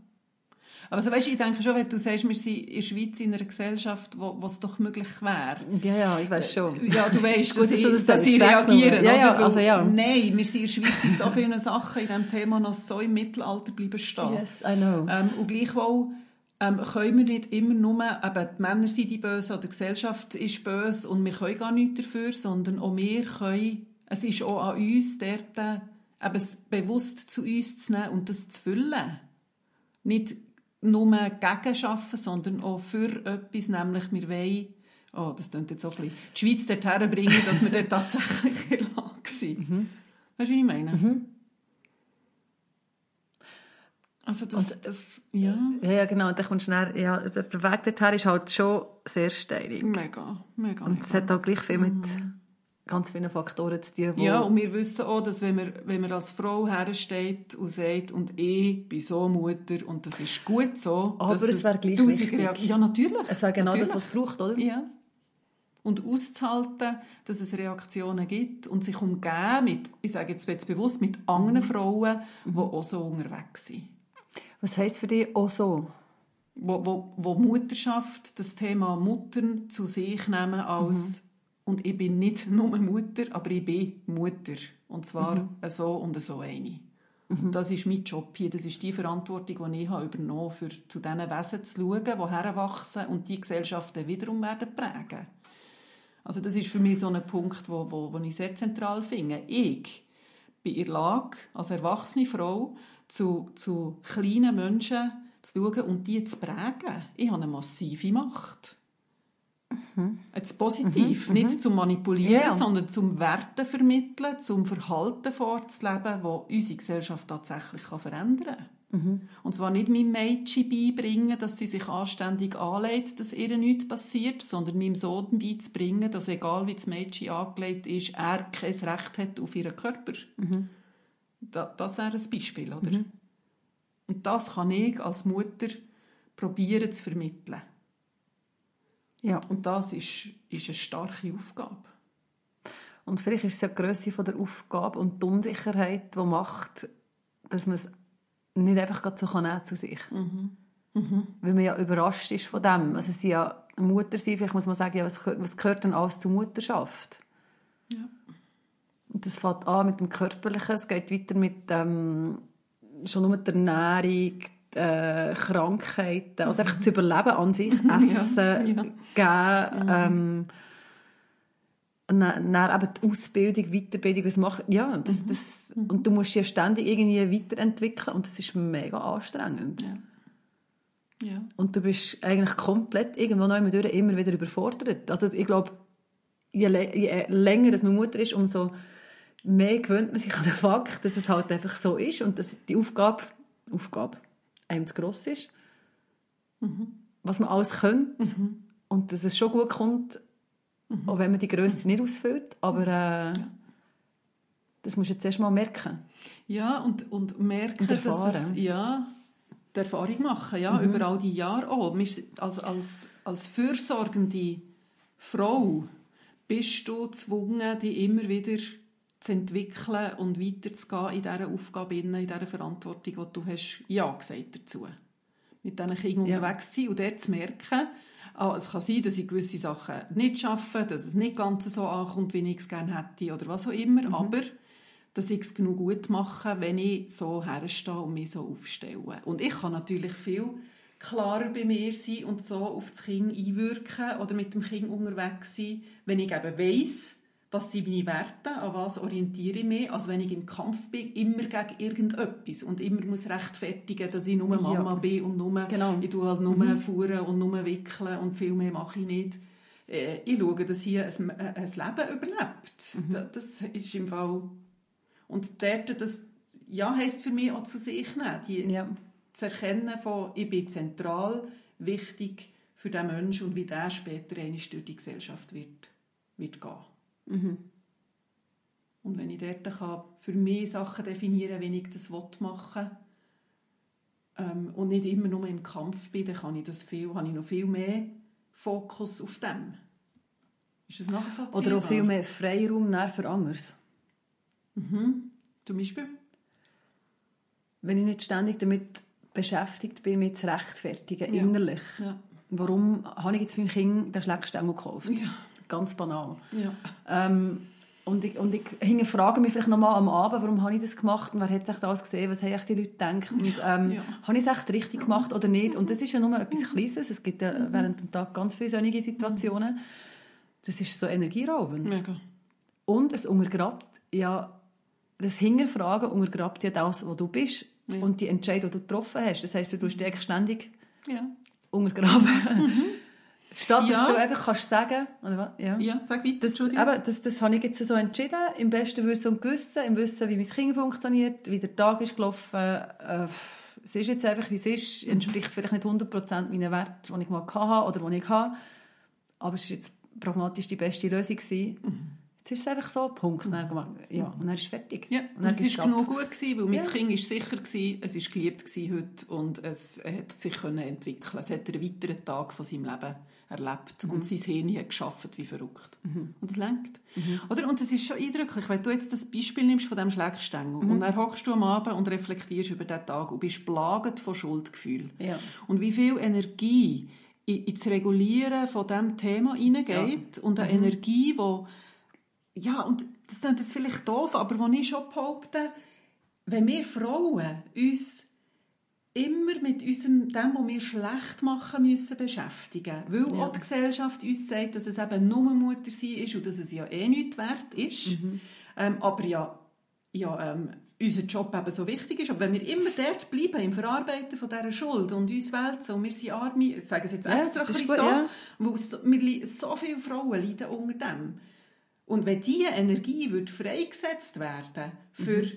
Aber so, weißt, ich denke schon, wenn du sagst, wir sind in der Schweiz in einer Gesellschaft, wo, es doch möglich wäre. Ja, ja, ich weiß schon. Ja, du weißt, dass, Gut, ich, dass, dass ich reagiere. Ja, ja, also, ja. Nein, wir sind in der Schweiz in so vielen Sachen in diesem Thema noch so im Mittelalter bleiben stehen. Yes, I know. Ähm, und gleichwohl ähm, können wir nicht immer nur, eben, die Männer sind die Böse oder die Gesellschaft ist böse und wir können gar nichts dafür, sondern auch wir können, es ist auch an uns, dort, äh, eben es bewusst zu uns zu nehmen und das zu füllen. Nicht nur gegen arbeiten, sondern auch für etwas, nämlich wir wollen, oh, das klingt jetzt auch ein bisschen, die Schweiz dorthin bringen, dass wir dort tatsächlich in der Lage sind. Mhm. Weißt du, was ich meine? Mhm. Also das, und, das ja. ja. Ja, genau. Und dann kommst du dann, ja, der Weg dorthin ist halt schon sehr steinig. Mega, mega. Und es hat auch gleich viel mit mhm. Ganz vielen Faktoren zu tun. Ja, und wir wissen auch, dass wenn man, wenn man als Frau hersteht und sagt, und ich bin so Mutter und das ist gut so. Aber es wäre gleich wichtig. Ja, natürlich. Es wäre genau natürlich. das, was es braucht, oder? Ja. Und auszuhalten, dass es Reaktionen gibt und sich umgeben mit, ich sage jetzt, jetzt bewusst, mit anderen mhm. Frauen, die mhm. auch so unterwegs sind. Was heisst für dich auch so? Wo, wo, wo Mutterschaft, das Thema Muttern zu sich nehmen als mhm. Und ich bin nicht nur Mutter, aber ich bin Mutter. Und zwar mhm. so und so eine. Mhm. Das ist mein Job hier. Das ist die Verantwortung, die ich habe übernommen habe, für zu diesen Wesen zu schauen, die heranwachsen und die Gesellschaften wiederum werden prägen. Also das ist für mich so ein Punkt, wo, wo, wo ich sehr zentral finde. Ich bin in der Lage, als erwachsene Frau, zu, zu kleinen Menschen zu schauen und die zu prägen. Ich habe eine massive Macht. Mhm. Jetzt positiv, mhm. nicht mhm. zum Manipulieren, yeah. sondern zum Werte vermitteln, zum Verhalten vorzuleben, das unsere Gesellschaft tatsächlich verändern kann. Mhm. Und zwar nicht meinem Mädchen beibringen, dass sie sich anständig anlegt, dass ihr nichts passiert, sondern meinem Sohn beizubringen, dass egal wie das Mädchen angelegt ist, er kein Recht hat auf ihren Körper. Mhm. Da, das wäre ein Beispiel, oder? Mhm. Und das kann ich als Mutter probieren zu vermitteln. Ja. Und das ist, ist eine starke Aufgabe. Und vielleicht ist es ja die Grösse der Aufgabe und die Unsicherheit, die macht, dass man es nicht einfach so kann zu sich. Mhm. Mhm. Weil man ja überrascht ist von dem. Also sie ja Mutter sein, vielleicht muss man sagen, ja, was, was gehört denn alles zur Mutterschaft? Ja. Und das fängt an mit dem Körperlichen, es geht weiter mit ähm, schon nur mit der Ernährung, äh, Krankheiten, also einfach zu überleben an sich, Essen, ja. geben, mhm. ähm, dann, dann eben die Ausbildung, Weiterbildung, was macht, ja, das, mhm. das, mhm. und du musst dich ständig irgendwie weiterentwickeln und das ist mega anstrengend. Ja. Ja. Und du bist eigentlich komplett irgendwo neu mit immer wieder überfordert. Also ich glaube, je, je länger dass man Mutter ist, umso mehr gewöhnt man sich an den Fakt, dass es halt einfach so ist und dass die Aufgabe, Aufgabe einem zu gross ist. Mhm. Was man alles könnte mhm. und dass es schon gut kommt, mhm. auch wenn man die Größe nicht ausfüllt. Aber äh, ja. das musst du jetzt erst mal merken. Ja, und, und merken, und dass es, ja, die Erfahrung machen, ja, mhm. über all die Jahre auch. Als, als, als fürsorgende Frau bist du gezwungen, die immer wieder zu entwickeln und weiterzugehen in dieser Aufgabe, in dieser Verantwortung, die du hast Ja gesagt dazu. Mit diesen Kindern ja. unterwegs zu sein und dort zu merken, ah, es kann sein, dass ich gewisse Sachen nicht schaffe, dass es nicht ganz so ankommt, wie ich es gerne hätte oder was auch immer, mhm. aber dass ich es genug gut mache, wenn ich so herstehe und mich so aufstelle. Und ich kann natürlich viel klarer bei mir sein und so auf das Kind einwirken oder mit dem Kind unterwegs sein, wenn ich eben weiss, was sind meine Werte, an was orientiere ich mich, als wenn ich im Kampf bin, immer gegen irgendetwas und immer muss rechtfertigen, dass ich nur Mama ja. bin und nur, genau. ich tue halt nur mhm. fuhren und nur wickeln und viel mehr mache ich nicht. Äh, ich schaue, dass hier ein, ein Leben überlebt. Mhm. Das ist im Fall... Und dort, das ja, heisst für mich auch zu sich nehmen, die, ja. zu erkennen von, ich bin zentral, wichtig für den Menschen und wie der später durch die Gesellschaft wird, wird gehen. Mhm. Und wenn ich dort kann, für mich Sachen definieren kann, wie ich das machen will, ähm, und nicht immer nur im Kampf bin, dann kann ich das viel, habe ich noch viel mehr Fokus auf dem. Ist das nachvollziehbar? Oder auch viel mehr Freiraum für anderes. Mhm. Zum Beispiel? Wenn ich nicht ständig damit beschäftigt bin, mich zu rechtfertigen, Ja. innerlich. Ja. Warum habe ich jetzt meinem Kind den Schleckstängel gekauft? Ja. Ganz banal. Ja. Ähm, und ich, und ich hinterfrage mich vielleicht nochmal am Abend, warum habe ich das gemacht und wer hat sich das gesehen, was haben die Leute gedacht und ähm, Ja. habe ich es echt richtig gemacht oder nicht und das ist ja nur etwas Kleines, es gibt ja während dem Tag ganz viele solche Situationen, das ist so energieraubend Mega. und es untergrabt ja, das Hinterfragen untergrabt ja das, was du bist Ja. und die Entscheidung, die du getroffen hast, das heisst, du dich eigentlich ständig Ja. untergraben. Statt Mhm. Ja. dass du einfach kannst sagen, oder was? Ja. Ja, sag weiter, Das, eben, das, das habe ich jetzt so entschieden, im besten Wissen und Gewissen, im Wissen, wie mein Kind funktioniert, wie der Tag ist gelaufen. Äh, es ist jetzt einfach, wie es ist, entspricht vielleicht nicht 100% meinen Wert, die ich mal hatte oder die ich habe. Aber es war jetzt pragmatisch die beste Lösung. Gewesen. Jetzt ist es einfach so, Punkt. Dann, ja, und dann ist es fertig. Ja, und und dann es war genug gut, gewesen, weil mein Ja. Kind war sicher, gewesen, es war geliebt gewesen heute und es hat sich können entwickeln Es hat einen weiteren Tag von seinem Leben erlebt Mhm. und sein Hirn hat geschafft wie verrückt. Und das lenkt. Oder? Und es ist schon eindrücklich, wenn du jetzt das Beispiel nimmst von diesem Schlägstängel Mhm. und dann hockst du am Abend und reflektierst über diesen Tag und bist plagend von Schuldgefühl. Ja. Und wie viel Energie in, das Regulieren von diesem Thema hineingeht und eine Mhm. Energie, die ja, und das klingt jetzt vielleicht doof, aber wo ich schon behaupte, wenn wir Frauen uns immer mit unserem, dem, was wir schlecht machen müssen, beschäftigen. Weil Ja. auch die Gesellschaft uns sagt, dass es eben nur Mutter sein ist und dass es ja eh nichts wert ist. Ähm, aber ja, ja ähm, unser Job eben so wichtig ist. Aber wenn wir immer dort bleiben, im Verarbeiten von dieser Schuld und uns wälzen und wir sind arme, ich sage es jetzt Ja, extra das ein bisschen gut, so, ja. weil so, wir, so viele Frauen leiden unter dem. Und wenn diese Energie würde freigesetzt werden für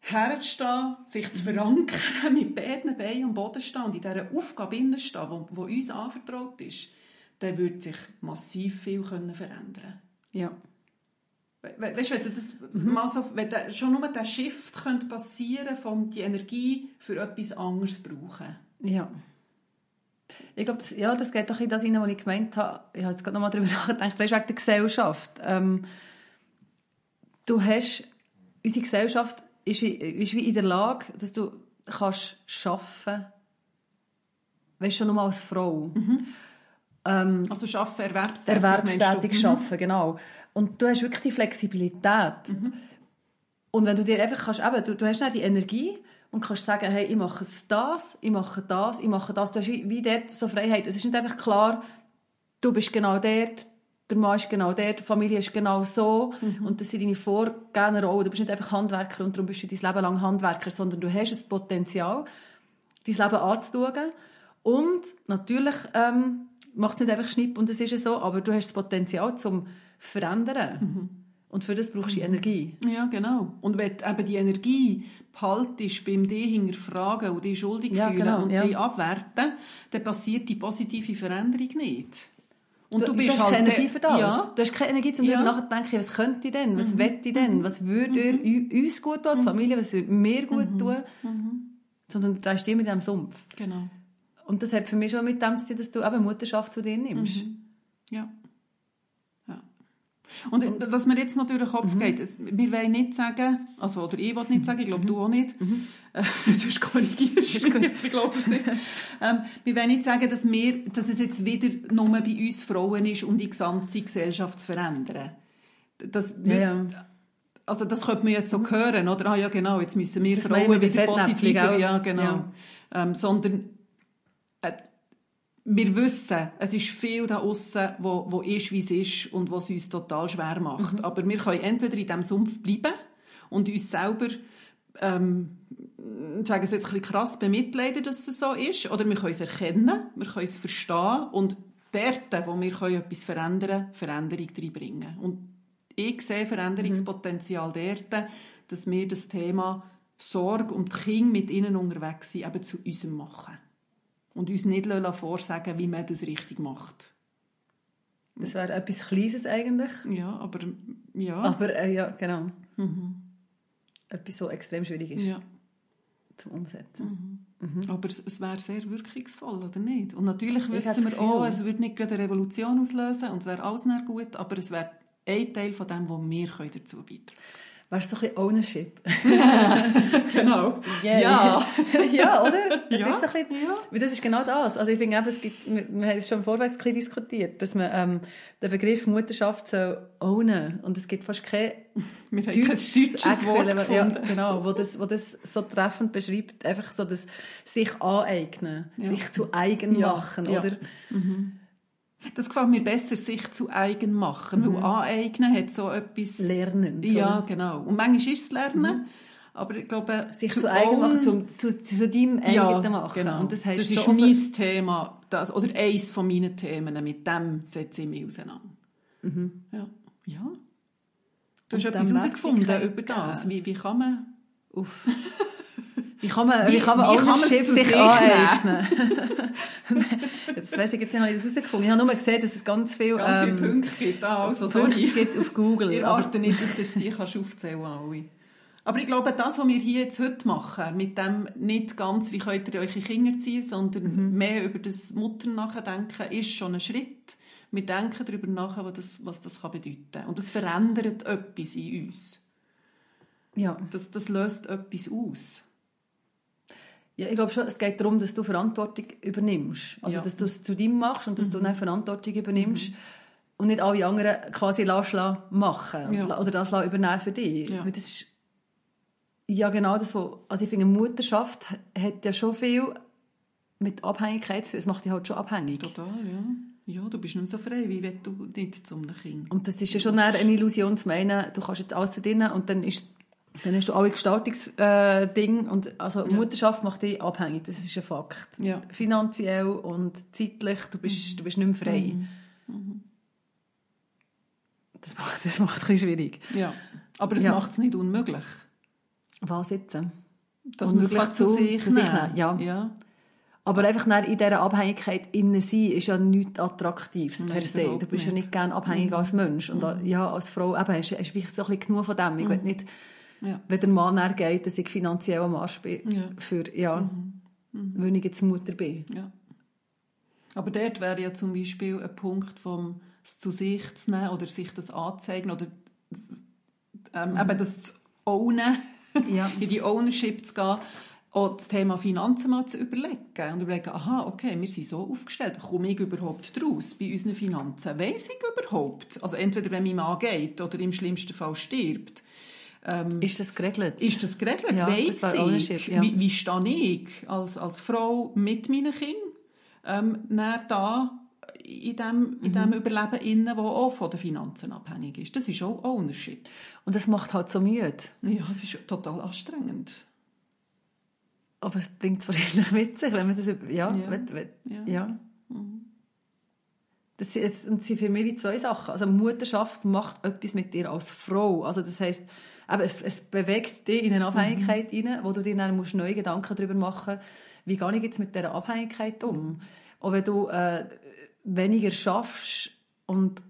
herzustehen, sich zu verankern, mit beiden Beinen am Boden stehen und in dieser Aufgabe stehen, die, uns anvertraut ist, dann würde sich massiv viel können verändern Ja. We we weißt, wenn du das das mal so, wenn der, schon nur der Shift könnte passieren von die Energie für etwas anderes brauchen. Ja. Ich glaube, das, ja, das geht doch in das hinein, was ich gemeint habe. Ich habe jetzt gerade noch mal darüber nachgedacht, weißt, wegen der Gesellschaft. Ähm, du hast, unsere Gesellschaft ist, wie- ist wie in der Lage, dass du kannst arbeiten weißt schon nur als Frau. Ähm, Also schaffen, erwerbstätig. erwerbstätig du? Mhm. arbeiten, genau. Und du hast wirklich die Flexibilität. Und wenn du dir einfach kannst, eben, du, du hast dann die Energie und kannst sagen, hey, ich mache das, ich mache das, ich mache das. Du hast wie, wie dort so Freiheit. Es ist nicht einfach klar, du bist genau dort, der Mann ist genau dort, die Familie ist genau so und das sind deine vorgegebenen Rollen. Du bist nicht einfach Handwerker und darum bist du dein Leben lang Handwerker, sondern du hast ein Potenzial, dein Leben anzuschauen. Und natürlich ähm, macht es nicht einfach Schnipp und es ist ja so, aber du hast das Potenzial zum Verändern. Und für das brauchst du Energie. Ja, genau. Und wenn du eben die Energie behaltest beim dich hinterfragen und dich schuldig Ja, fühlen genau, und ja. dich abwerten, dann passiert die positive Veränderung nicht. Und Du, du, du, bist hast halt keine Energie für das. Ja, Du hast keine Energie, um Ja. Mhm. darüber nachzudenken, was könnte ich denn, was will ich denn, was würde uns gut tun als Familie, was würde mir gut Mhm. tun. Sondern da stehst du immer in diesem Sumpf. genau. Und das hat für mich schon mit dem zu tun, dass du eben Mutterschaft zu dir nimmst. Ja. ja. Und, was mir jetzt noch durch den Mhm. Kopf geht, es, wir wollen nicht sagen, also, oder ich will nicht sagen, ich Mhm. glaube, du auch nicht, äh, sonst korrigierst du mich, ich glaube es nicht. ähm, wir wollen nicht sagen, dass, wir, dass es jetzt wieder nur bei uns Frauen ist, um die gesamte Gesellschaft zu verändern. Das, Ja, ja. Also das könnte man jetzt so hören, oder? Ah ja, genau, jetzt müssen wir Das Frauen wieder positiver... Ja, genau. Ja. Ähm, sondern äh, wir wissen, es ist viel da außen, wo, wo ist, wie es ist und was uns total schwer macht. Mhm. Aber wir können entweder in diesem Sumpf bleiben und uns selber, ähm, ich sage es jetzt ein bisschen krass, bemitleiden, dass es so ist, oder wir können es erkennen, wir können es verstehen und dort, wo wir können etwas verändern können, Veränderung reinbringen. Und ich sehe Veränderungspotenzial dort, dass wir das Thema Sorge um die Kinder mit ihnen unterwegs sind, eben zu unserem machen. Und uns nicht vorsagen wie man das richtig macht. Das wäre etwas Kleines eigentlich. Ja, aber ja. Aber äh, ja, genau. Etwas, so extrem schwierig ist. ja. zum Umsetzen. Mhm. Aber es, es wäre sehr wirkungsvoll, oder nicht? Und natürlich Ich wissen wir auch, Gefühl. es würde nicht gerade eine Revolution auslösen und es wäre alles nicht gut, aber es wäre ein Teil von dem, was wir können dazu beitragen Weißt du, so ein bisschen Ownership. Genau. Yeah. Ja. ja, oder? Das Ja. ist so ein bisschen, weil das ist genau das. Also ich finde eben, es gibt, wir, wir haben es schon vorweg ein bisschen diskutiert, dass man ähm, den Begriff Mutterschaft soll ownen. Und es gibt fast kein Wir haben kein deutsches deutsches Wort Äquivalent, ja, gefunden. genau, wo das, wo das so treffend beschreibt, einfach so das sich aneignen, Ja. sich zu eigen Ja, machen, ja. oder? Das gefällt mir besser, sich zu eigen machen, weil aneignen hat so etwas... Lernen. So. Ja, genau. Und manchmal ist es Lernen, aber ich glaube... Sich zu eigen machen, zum, zu, zu deinem ja, eigenen machen. Genau. Und das, heisst das ist mein Thema, das, oder eines von meinen Themen, mit dem setze ich mich auseinander. Ja. ja. Du hast Und etwas dem herausgefunden über das. geben. Wie, wie kann man... Uff. Wie kann man, Wie- wie, kann man wie kann man es Ownership sich sich aneignen? das weiss ich jetzt nicht, habe ich das herausgefunden. Ich habe nur gesehen, dass es ganz viel, Ganz viele ähm, Punkte gibt. Ah, also, Punkte sorry. gibt auf Google. Ich aber erwarte nicht, dass du jetzt die kannst aufzählen alle. Aber ich glaube, das, was wir hier jetzt heute machen, mit dem nicht ganz, wie könnt ihr eure Kinder ziehen, sondern Mhm. mehr über das Muttern nachdenken, ist schon ein Schritt. Wir denken darüber nach, was das, was das kann bedeuten kann. Und das verändert etwas in uns. ja. Das, das löst etwas aus. Ja, ich glaube schon, es geht darum, dass du Verantwortung übernimmst. Also, Ja. Mhm. dass du es zu dir machst und dass du dann Verantwortung übernimmst. Und nicht alle anderen quasi lassen machen Ja. oder das übernehmen für dich. Ja. Weil das ist ja genau das, was, also ich finde, Mutterschaft hat ja schon viel mit Abhängigkeit zu tun. Es macht dich halt schon abhängig. Total, ja. Ja, du bist nicht so frei, wie wenn du nicht zu einem Kind. Und das ist ja schon eine Illusion zu meinen, du kannst jetzt alles zu dir und dann, ist, dann hast du alle Gestaltungsdinge. Äh, und also Mutterschaft macht dich abhängig, das ist ein Fakt. Ja. Finanziell und zeitlich, du bist, du bist nicht mehr frei. Mhm. Das, macht, das macht es schwierig. Ja. Aber es Ja. macht es nicht unmöglich. Was jetzt? Dass Und man es zu zu- sich zu sich nehmen. nehmen, ja. ja. Aber einfach in dieser Abhängigkeit innen sein, ist ja nichts Attraktives Nein, per se. Du bist ja nicht. Mhm. nicht gerne abhängig als Mensch. Und auch- ja, als Frau eben, ist wirklich so ein bisschen genug von dem. Ich will nicht, Mhm. Ja. wenn der Mann dann geht, dass ich finanziell am Arsch bin. Ja. Für, ja, wenn ich jetzt Mutter bin. Ja. Aber dort wäre ja zum Beispiel ein Punkt, vom es zu sich zu nehmen oder sich das anzeigen oder ähm, eben das zu ownen, Ja. in die Ownership zu gehen, auch das Thema Finanzen mal zu überlegen und überlegen, aha, okay, wir sind so aufgestellt, komme ich überhaupt raus bei unseren Finanzen? Weiss ich überhaupt? Also entweder wenn mein Mann geht oder im schlimmsten Fall stirbt, Ist das geregelt? ist das geregelt? Ja, Weiss das ich? ja. Wie, wie stehe ich als, als Frau mit meinen Kindern ähm, da in dem, in Mhm. dem Überleben innen, das auch von den Finanzen abhängig ist? Das ist auch Ownership. Und das macht halt so müde. Ja, es ist total anstrengend. Aber es bringt es wahrscheinlich mit sich, wenn man das... über- Ja, Ja. Will, will, Ja. ja. Das sind, jetzt- und das sind für mich wie zwei Sachen. Also Mutterschaft macht etwas mit dir als Frau. Also das heisst, eben, es, es bewegt dich in eine Abhängigkeit hinein, wo du dir dann musst neue Gedanken darüber machen wie gehe ich jetzt mit dieser Abhängigkeit um. Auch wenn du äh, weniger schaffst und,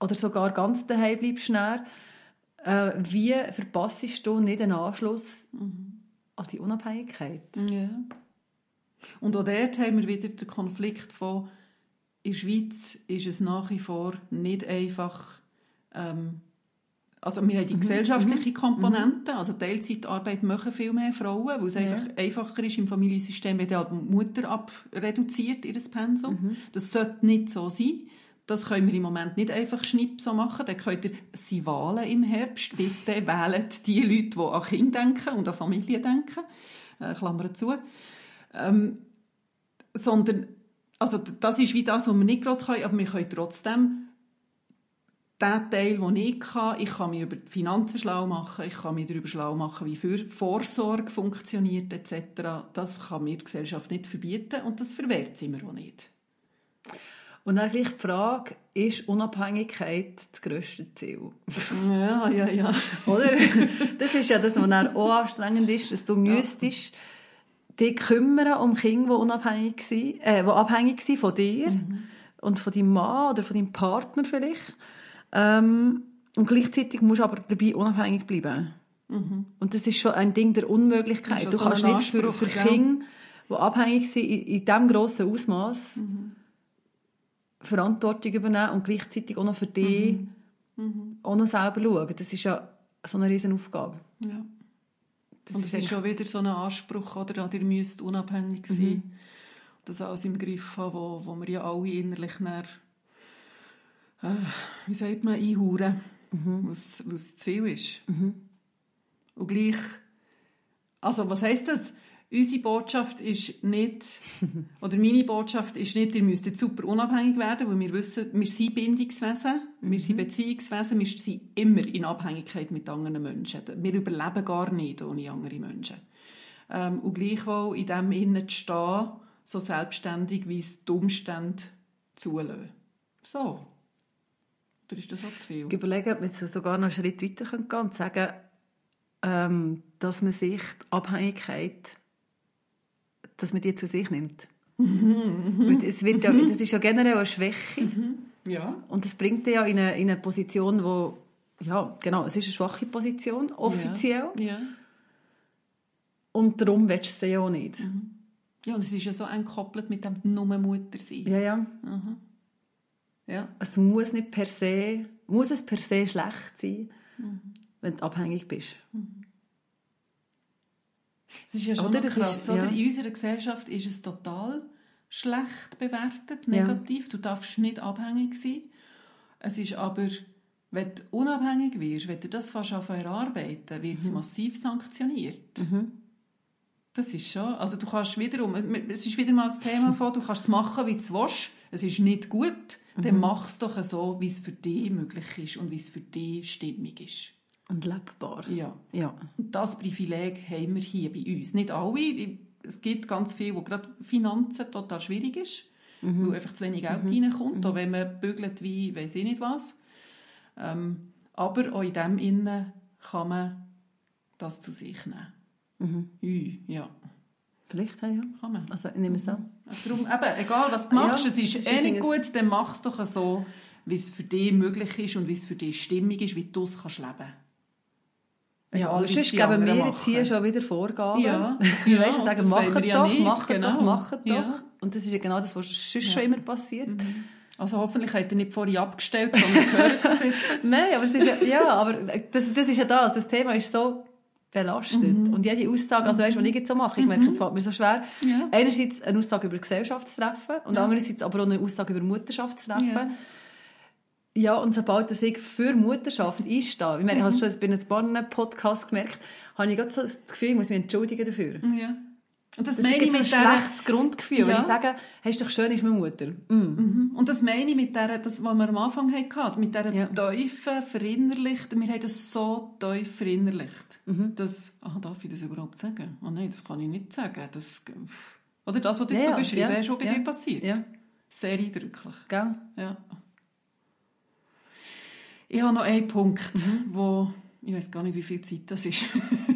oder sogar ganz daheim bleibst, dann, äh, wie verpassest du nicht den Anschluss an die Unabhängigkeit? Ja. Und auch dort haben wir wieder den Konflikt von, in der Schweiz ist es nach wie vor nicht einfach, ähm, also wir haben die gesellschaftliche Komponente, also Teilzeitarbeit machen viel mehr Frauen, weil es einfach einfacher ist im Familiensystem, wenn die halt die Mutter abreduziert, ihr Pensum. Das sollte nicht so sein. Das können wir im Moment nicht einfach schnipp so machen. Dann könnt ihr sie Wahlen im Herbst. Bitte wählt die Leute, die an Kinder denken und an Familie denken. Äh, Klammer zu. Ähm, sondern, also das ist wie das, was wir nicht groß können, aber wir können trotzdem den Teil, den ich kann, ich kann mich über die Finanzen schlau machen, ich kann mich darüber schlau machen, wie für Vorsorge funktioniert etc. Das kann mir die Gesellschaft nicht verbieten und das verwehrt sie mir auch nicht. Und dann gleich die Frage, ist Unabhängigkeit das grösste Ziel? Ja, ja, ja. Oder? Das ist ja das, was dann auch anstrengend ist, dass du müsstest dich kümmern um Kinder, die, unabhängig sind, äh, die abhängig sind von dir und von deinem Mann oder von deinem Partner vielleicht. Ähm, und gleichzeitig musst du aber dabei unabhängig bleiben. Und das ist schon ein Ding der Unmöglichkeit. Das Du ist kannst so ein nicht für, für? Kinder, die abhängig sind, in, in diesem grossen Ausmaß Mhm. Verantwortung übernehmen und gleichzeitig auch noch für dich Mhm. auch noch selber schauen. Das ist ja so eine riesen Aufgabe. Ja. Das und ist eigentlich- schon wieder so ein Anspruch, oder? Ihr müsst unabhängig sein. Das alles im Griff haben, wo, wo wir ja alle innerlich äh, wie sagt man, einhuren, was was zu viel ist. Und gleich, also was heisst das? Unsere Botschaft ist nicht, oder meine Botschaft ist nicht, ihr müsst jetzt super unabhängig werden, weil wir wissen, wir sind Bindungswesen, wir sind Beziehungswesen, wir sind immer in Abhängigkeit mit anderen Menschen. Wir überleben gar nicht ohne andere Menschen. Ähm, und gleichwohl in dem Innen zu stehen, so selbstständig, wie es die Umstände zulassen. So. Oder ist das auch zu viel? Ich überlege, ob wir jetzt sogar noch einen Schritt weiter gehen können und sagen, ähm, dass man sich die Abhängigkeit, dass man die zu sich nimmt. Es wird ja, das ist ja generell eine Schwäche Ja. und das bringt dich ja in eine, in eine Position, wo ja, genau, es ist eine schwache Position, offiziell, Ja. und darum willst du sie ja auch nicht. Ja, und es ist ja so entkoppelt mit dem nur Mutter sein. Ja, ja. Ja. Es muss nicht per se, muss es per se schlecht sein, wenn du abhängig bist. Es ist ja schon Oder? krass, ist- oder? ja. In unserer Gesellschaft ist es total schlecht bewertet, Ja. negativ. Du darfst nicht abhängig sein. Es ist aber, wenn du unabhängig wirst, wenn du das fast erarbeiten, wird Mhm. es massiv sanktioniert. Das ist schon, also du kannst wiederum, es ist wieder mal das Thema von, du kannst es machen, wie du es willst. Es ist nicht gut, Mhm. dann mach es doch so, wie es für dich möglich ist und wie es für dich stimmig ist. Und lebbar. Ja. Ja. Und das Privileg haben wir hier bei uns. Nicht alle. Es gibt ganz viel, wo gerade Finanzen total schwierig ist, weil einfach zu wenig Geld reinkommt, auch wenn man bügelt wie weiß ich nicht was. Ähm, aber auch in dem Innen kann man das zu sich nehmen. Ui, ja, Vielleicht, ja. ja. kann man. Also, ich nehme es an. Darum, eben, egal was du machst, Ja, es ist eh nicht gut, dann mach es doch so, wie es für dich möglich ist und wie es für dich stimmig ist, wie du es kannst leben Ja, aber wie es sonst geben wir jetzt hier machen. schon wieder Vorgaben. Ja, ja ja, weißt, du, sagen, wollen macht wir ja doch, nicht, macht genau. doch, doch. Ja. Und das ist ja genau das, was sonst schon immer passiert. Also hoffentlich hat er nicht vorhin abgestellt, sondern gehört das jetzt. Nein, aber es ist ja, ja, aber das, das ist ja das. Das Thema ist so belastet. Und jede Aussage, also weißt du, was ich jetzt so mache, ich merke, es fällt mir so schwer, Ja. einerseits eine Aussage über Gesellschaft zu treffen und andererseits aber auch eine Aussage über Mutterschaft zu treffen. Ja. Ja, und sobald ich für Mutterschaft einstehe, ich meine, ich habe es schon bei einem paar Podcasts gemerkt, habe ich gerade so das Gefühl, ich muss mich entschuldigen dafür. Ja. Und das, Das meine ist ich mit ein schlechtes Grundgefühl, wenn Ja. ich sage, hey, ist doch schön, ist meine Mutter. Mm. und das meine ich mit der, das, was wir am Anfang hatten, mit dieser Ja. tiefen verinnerlicht, wir haben das so tief verinnerlicht, Mhm. dass, ah, darf ich das überhaupt sagen? Ah nein, das kann ich nicht sagen. Das, oder das, was du jetzt Ja, so beschrieben ja, hast, was bei dir passiert. Sehr eindrücklich. gell? Ja. Ich habe noch einen Punkt, Mhm. wo ich weiß gar nicht, wie viel Zeit das ist.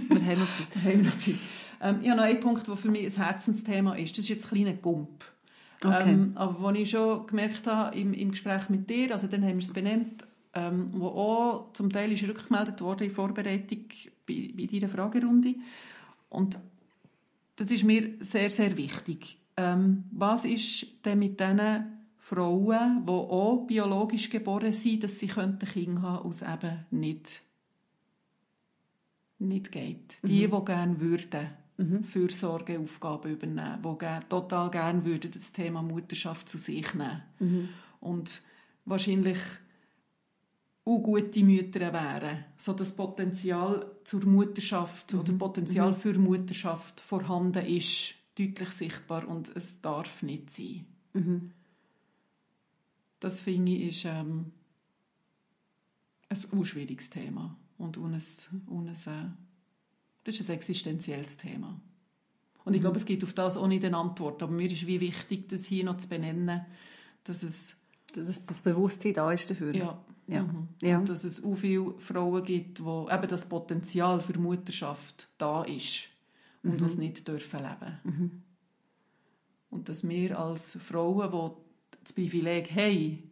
Wir haben noch Zeit. Da haben wir noch Zeit. Ähm, ich habe noch einen Punkt, der für mich ein Herzensthema ist. Das ist jetzt ein kleiner Gump. Okay. Ähm, aber was ich schon gemerkt habe im, im Gespräch mit dir, also dann haben wir es benannt, ähm, wo auch zum Teil ist rückgemeldet worden in Vorbereitung bei, bei deiner Fragerunde. Und das ist mir sehr, sehr wichtig. Ähm, was ist denn mit diesen Frauen, die auch biologisch geboren sind, dass sie könnten Kinder haben, aus eben nicht, nicht geht? Die, die gerne würden, Fürsorgeaufgaben übernehmen, die total gerne würden das Thema Mutterschaft zu sich nehmen. Und wahrscheinlich auch gute Mütter wären, so das Potenzial zur Mutterschaft oder Potenzial für Mutterschaft vorhanden ist, deutlich sichtbar und es darf nicht sein. Das finde ich ist ähm, ein schwieriges Thema und äh, das ist ein existenzielles Thema. Und ich glaube, es gibt auf das auch nicht eine Antwort, aber mir ist wie wichtig, das hier noch zu benennen, dass es Dass das Bewusstsein da ist dafür. ja, Ja. Mhm. Ja. Und dass es auch viele Frauen gibt, wo eben das Potenzial für Mutterschaft da ist und Mhm. was nicht dürfen leben. Und dass wir als Frauen, die das Privileg haben,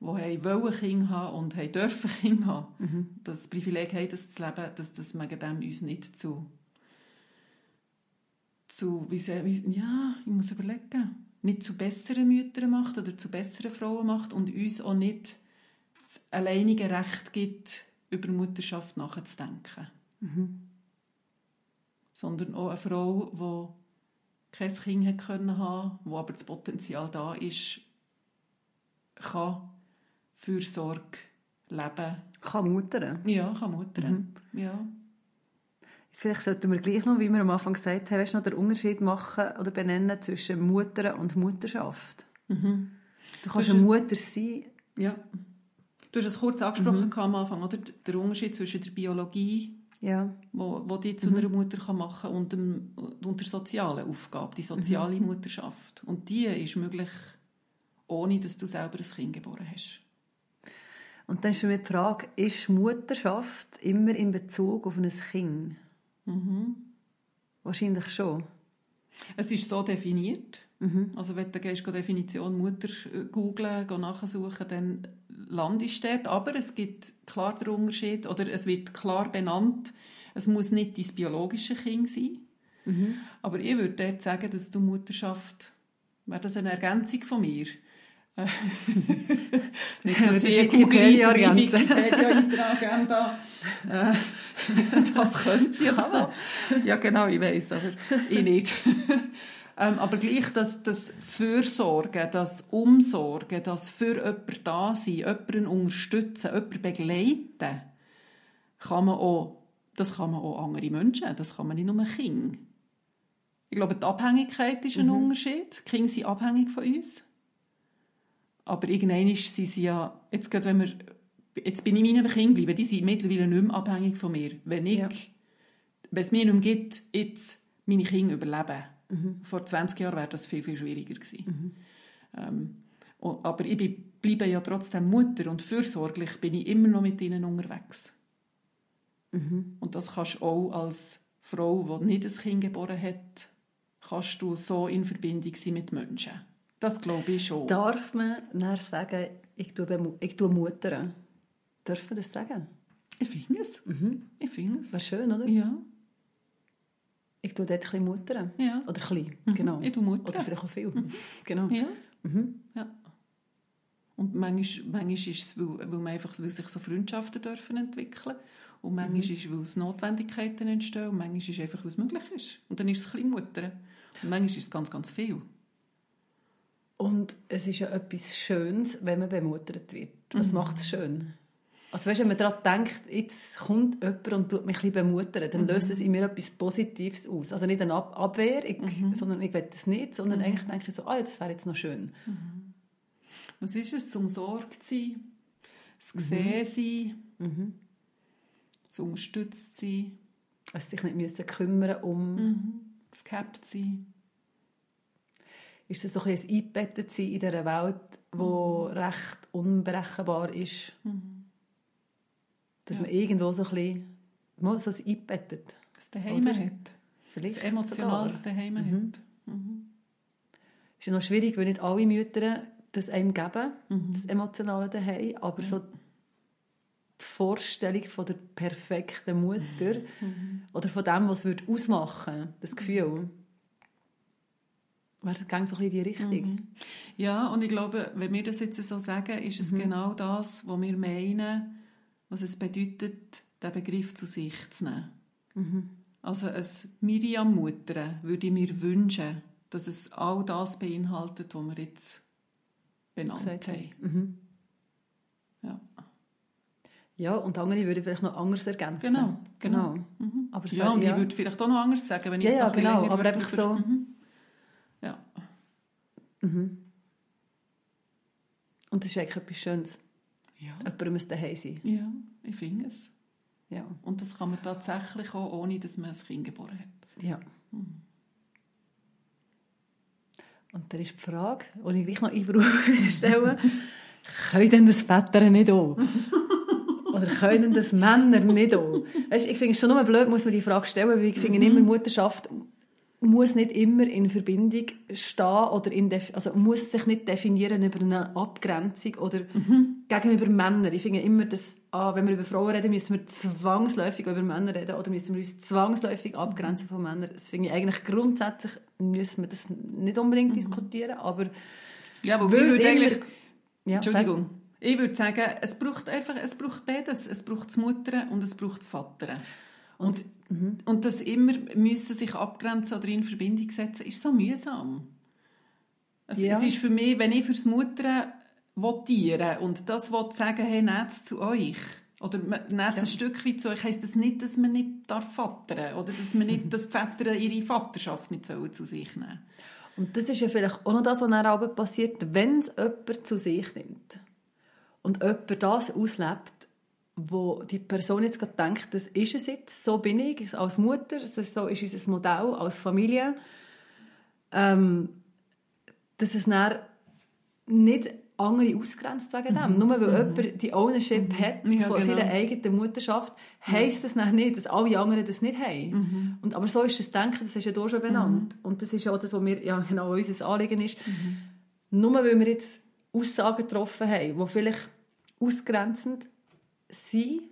die wollen Kinder haben und haben dürfen Kinder haben, mhm. das Privileg haben, das zu leben, dass das wegen dem uns nicht zu, zu wie, wie ja, ich muss überlegen, nicht zu besseren Müttern macht oder zu besseren Frauen macht und uns auch nicht das alleinige Recht gibt, über Mutterschaft nachzudenken. Mhm. Sondern auch eine Frau, die kein Kind haben können wo aber das Potenzial da ist, kann Fürsorge leben. Kann muttern? Ja, kann muttern. Mhm. Ja. Vielleicht sollten wir gleich noch, wie wir am Anfang gesagt haben, weißt, noch den Unterschied machen oder benennen zwischen Mutter und Mutterschaft. Mhm. Du kannst eine Mutter sein. Ja. Du hast es kurz angesprochen mhm. am Anfang, oder? Der Unterschied zwischen der Biologie, ja. wo, wo die zu mhm. einer Mutter kann machen und, dem, und der sozialen Aufgabe, die soziale mhm. Mutterschaft. Und die ist möglich, ohne dass du selber ein Kind geboren hast. Und dann ist für mich die Frage, ist Mutterschaft immer in Bezug auf ein Kind? Mhm. Wahrscheinlich schon. Es ist so definiert. Mhm. Also wenn du gehst, Definition Mutter äh, googlen, nachsuchen, dann landest du dort. Aber es gibt klar den Unterschied, oder es wird klar benannt, es muss nicht dein biologische Kind sein. Mhm. Aber ich würde dort sagen, dass du Mutterschaft, wäre das eine Ergänzung von mir, nicht, dass ich Wikipedia-Variante. Wikipedia-Eintrag da. Äh, das könnte ich aber so. Ja, genau, ich weiß, aber ich nicht. ähm, aber gleich das, das Fürsorgen, das Umsorgen, das für jemanden da sein, jemanden unterstützen, jemanden begleiten, kann man auch, das kann man auch andere Menschen, das kann man nicht nur Kinder. Ich glaube, die Abhängigkeit ist ein mhm. Unterschied. Die Kinder sind abhängig von uns. Aber irgendwann sind sie ja, jetzt gerade wenn wir, jetzt bin ich meinen Kindern geblieben, die sind mittlerweile nicht mehr abhängig von mir. Wenn ich, ja. wenn es mir nicht mehr gibt, jetzt meine Kinder überleben. Mhm. Vor 20 Jahren wäre das viel, viel schwieriger gewesen. Mhm. Ähm, aber ich bleibe ja trotzdem Mutter und fürsorglich bin ich immer noch mit ihnen unterwegs. Mhm. Und das kannst du auch als Frau, die nicht ein Kind geboren hat, kannst du so in Verbindung sein mit Menschen. Das glaube ich schon. Darf man dann sagen, ich tue, ich tue Mutter? Darf man das sagen? Ich finde es. Mhm. Ich finde es. Wäre schön, oder? Ja. Ich tue dort ein Mutter. Ja. Oder ein bisschen, mhm. genau. Ich tue Mutter. Oder vielleicht auch viel. Mhm. Genau. Ja. Mhm. ja. Und manchmal, manchmal ist es, weil, weil, man einfach, weil sich so Freundschaften dürfen entwickeln und manchmal mhm. ist es, weil es Notwendigkeiten entstehen und manchmal ist es einfach, weil es möglich ist. Und dann ist es ein bisschen Mutter. Und manchmal ist es ganz, ganz viel. Und es ist ja etwas Schönes, wenn man bemuttert wird. Was mhm. macht es schön? Also weißt, wenn man daran denkt, jetzt kommt jemand und tut mich ein bisschen bemuttern, dann mhm. löst es in mir etwas Positives aus. Also nicht eine Ab Abwehr, ich, mhm. sondern ich will das nicht, sondern mhm. eigentlich denke ich so, ah, das wäre jetzt noch schön. Mhm. Was ist es? Zum Sorge sein, das mhm. Gesehen sein, mhm. das unterstützt sein. Also sich nicht müssen kümmern um... Mhm. Gehabt sein ist es so ein, ein eingebettet sein in dieser Welt, die mhm. recht unberechenbar ist. Mhm. Dass ja. man irgendwo so ein bisschen mal so ein einbettet. Das daheim hat. Vielleicht das emotionales daheim mhm. hat. Mhm. Ist ja noch schwierig, weil nicht alle Mütter das einem geben, mhm. das emotionale daheim, aber ja. so die Vorstellung von der perfekten Mutter mhm. oder von dem, was es ausmachen das Gefühl, Wäre das so in die Richtung? Mhm. Ja, und ich glaube, wenn wir das jetzt so sagen, ist es mhm. genau das, was wir meinen, was es bedeutet, den Begriff zu sich zu nehmen. Mhm. Also als Miriam-Mutter würde ich mir wünschen, dass es all das beinhaltet, was wir jetzt benannt Gesagt. haben. Mhm. Ja. Ja, und andere würde vielleicht noch anders ergänzen. Genau, genau. genau. Mhm. Aber ja, und ja. ich würde vielleicht auch noch anders sagen, wenn ja, ich so ja, genau, aber einfach so... Mhm. Mhm. Und das ist eigentlich etwas Schönes. Ja. Jemand muss daheim sein. Ja, ich finde es. Ja. Und das kann man tatsächlich auch, ohne dass man ein Kind geboren hat. Ja. Mhm. Und da ist die Frage, die ich gleich noch Einwurf stelle, können denn das Väter nicht auch? Oder können das Männer nicht auch? Weißt, ich finde es schon nur blöd, muss man die Frage stellen, weil ich finde mhm. immer Mutterschaft muss nicht immer in Verbindung stehen oder in also muss sich nicht definieren über eine Abgrenzung oder mhm. gegenüber Männern. Ich finde immer, dass ah, wenn wir über Frauen reden, müssen wir zwangsläufig über Männer reden oder müssen wir uns zwangsläufig abgrenzen von Männern. Das finde ich eigentlich grundsätzlich müssen wir das nicht unbedingt mhm. diskutieren, aber ja, aber ich würde eigentlich ja, Entschuldigung. Sag. Ich würde sagen, es braucht einfach, es braucht beides. Es braucht das Mutter und es braucht das Vater. Und, mhm. und das immer müssen sich abgrenzen oder in Verbindung setzen, ist so mühsam. Es, ja. es ist für mich, wenn ich fürs Mutter votiere und das will sagen, hey, nehmt es zu euch oder nehmt ja. ein Stück weit zu euch, heisst das nicht, dass man nicht darf vatern oder dass man nicht, dass Väter ihre Vaterschaft nicht sollen zu sich nehmen Und das ist ja vielleicht auch noch das, was dann passiert, wenn es jemand zu sich nimmt und jemand das auslebt, wo die Person jetzt gerade denkt, das ist es jetzt, so bin ich als Mutter, das ist, so ist unser Modell als Familie, ähm, dass es dann nicht andere ausgrenzt wegen dem. Mhm. Nur weil mhm. jemand die Ownership mhm. hat ja, von genau. seiner eigenen Mutterschaft, heisst das nicht, dass alle anderen das nicht haben. Mhm. Und, aber so ist das Denken, das ist ja hier schon benannt. Mhm. Und das ist ja auch das, was mir ja, genau unser Anliegen ist. Mhm. Nur weil wir jetzt Aussagen getroffen haben, die vielleicht ausgrenzend sind,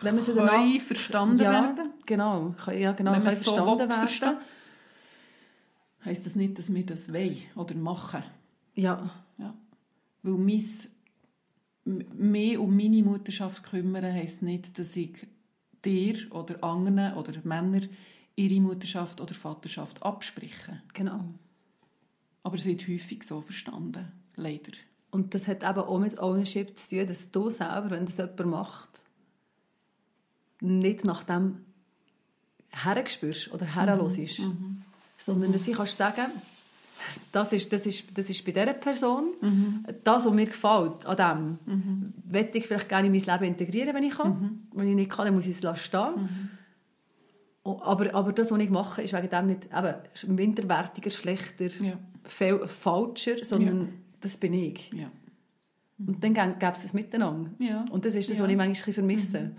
wenn man sie dann verstanden ja, werden. Genau, ja, genau, wenn so verstanden werden. Verstehen, heisst das nicht, dass wir das wollen oder machen. Ja. ja. Weil mein, mehr um meine Mutterschaft kümmern heisst nicht, dass ich dir oder anderen oder Männern ihre Mutterschaft oder Vaterschaft abspreche. Genau. Aber es wird häufig so verstanden, leider. Und das hat eben auch mit Ownership zu tun, dass du selber, wenn das jemand macht, nicht nach dem hergespürst oder herlosest, mhm. mhm. sondern dass ich kannst sagen, das ist, das ist, das ist bei dieser Person, mhm. das, was mir gefällt an dem, mhm. möchte ich vielleicht gerne in mein Leben integrieren, wenn ich kann. Mhm. Wenn ich nicht kann, dann muss ich es stehen. Mhm. Aber, aber das, was ich mache, ist wegen dem nicht eben minderwertiger, schlechter, ja. falscher, sondern ja das bin ich. Ja. Und dann gäbe es das miteinander. Ja. Und das ist das, ja. was ich manchmal vermisse. Mhm.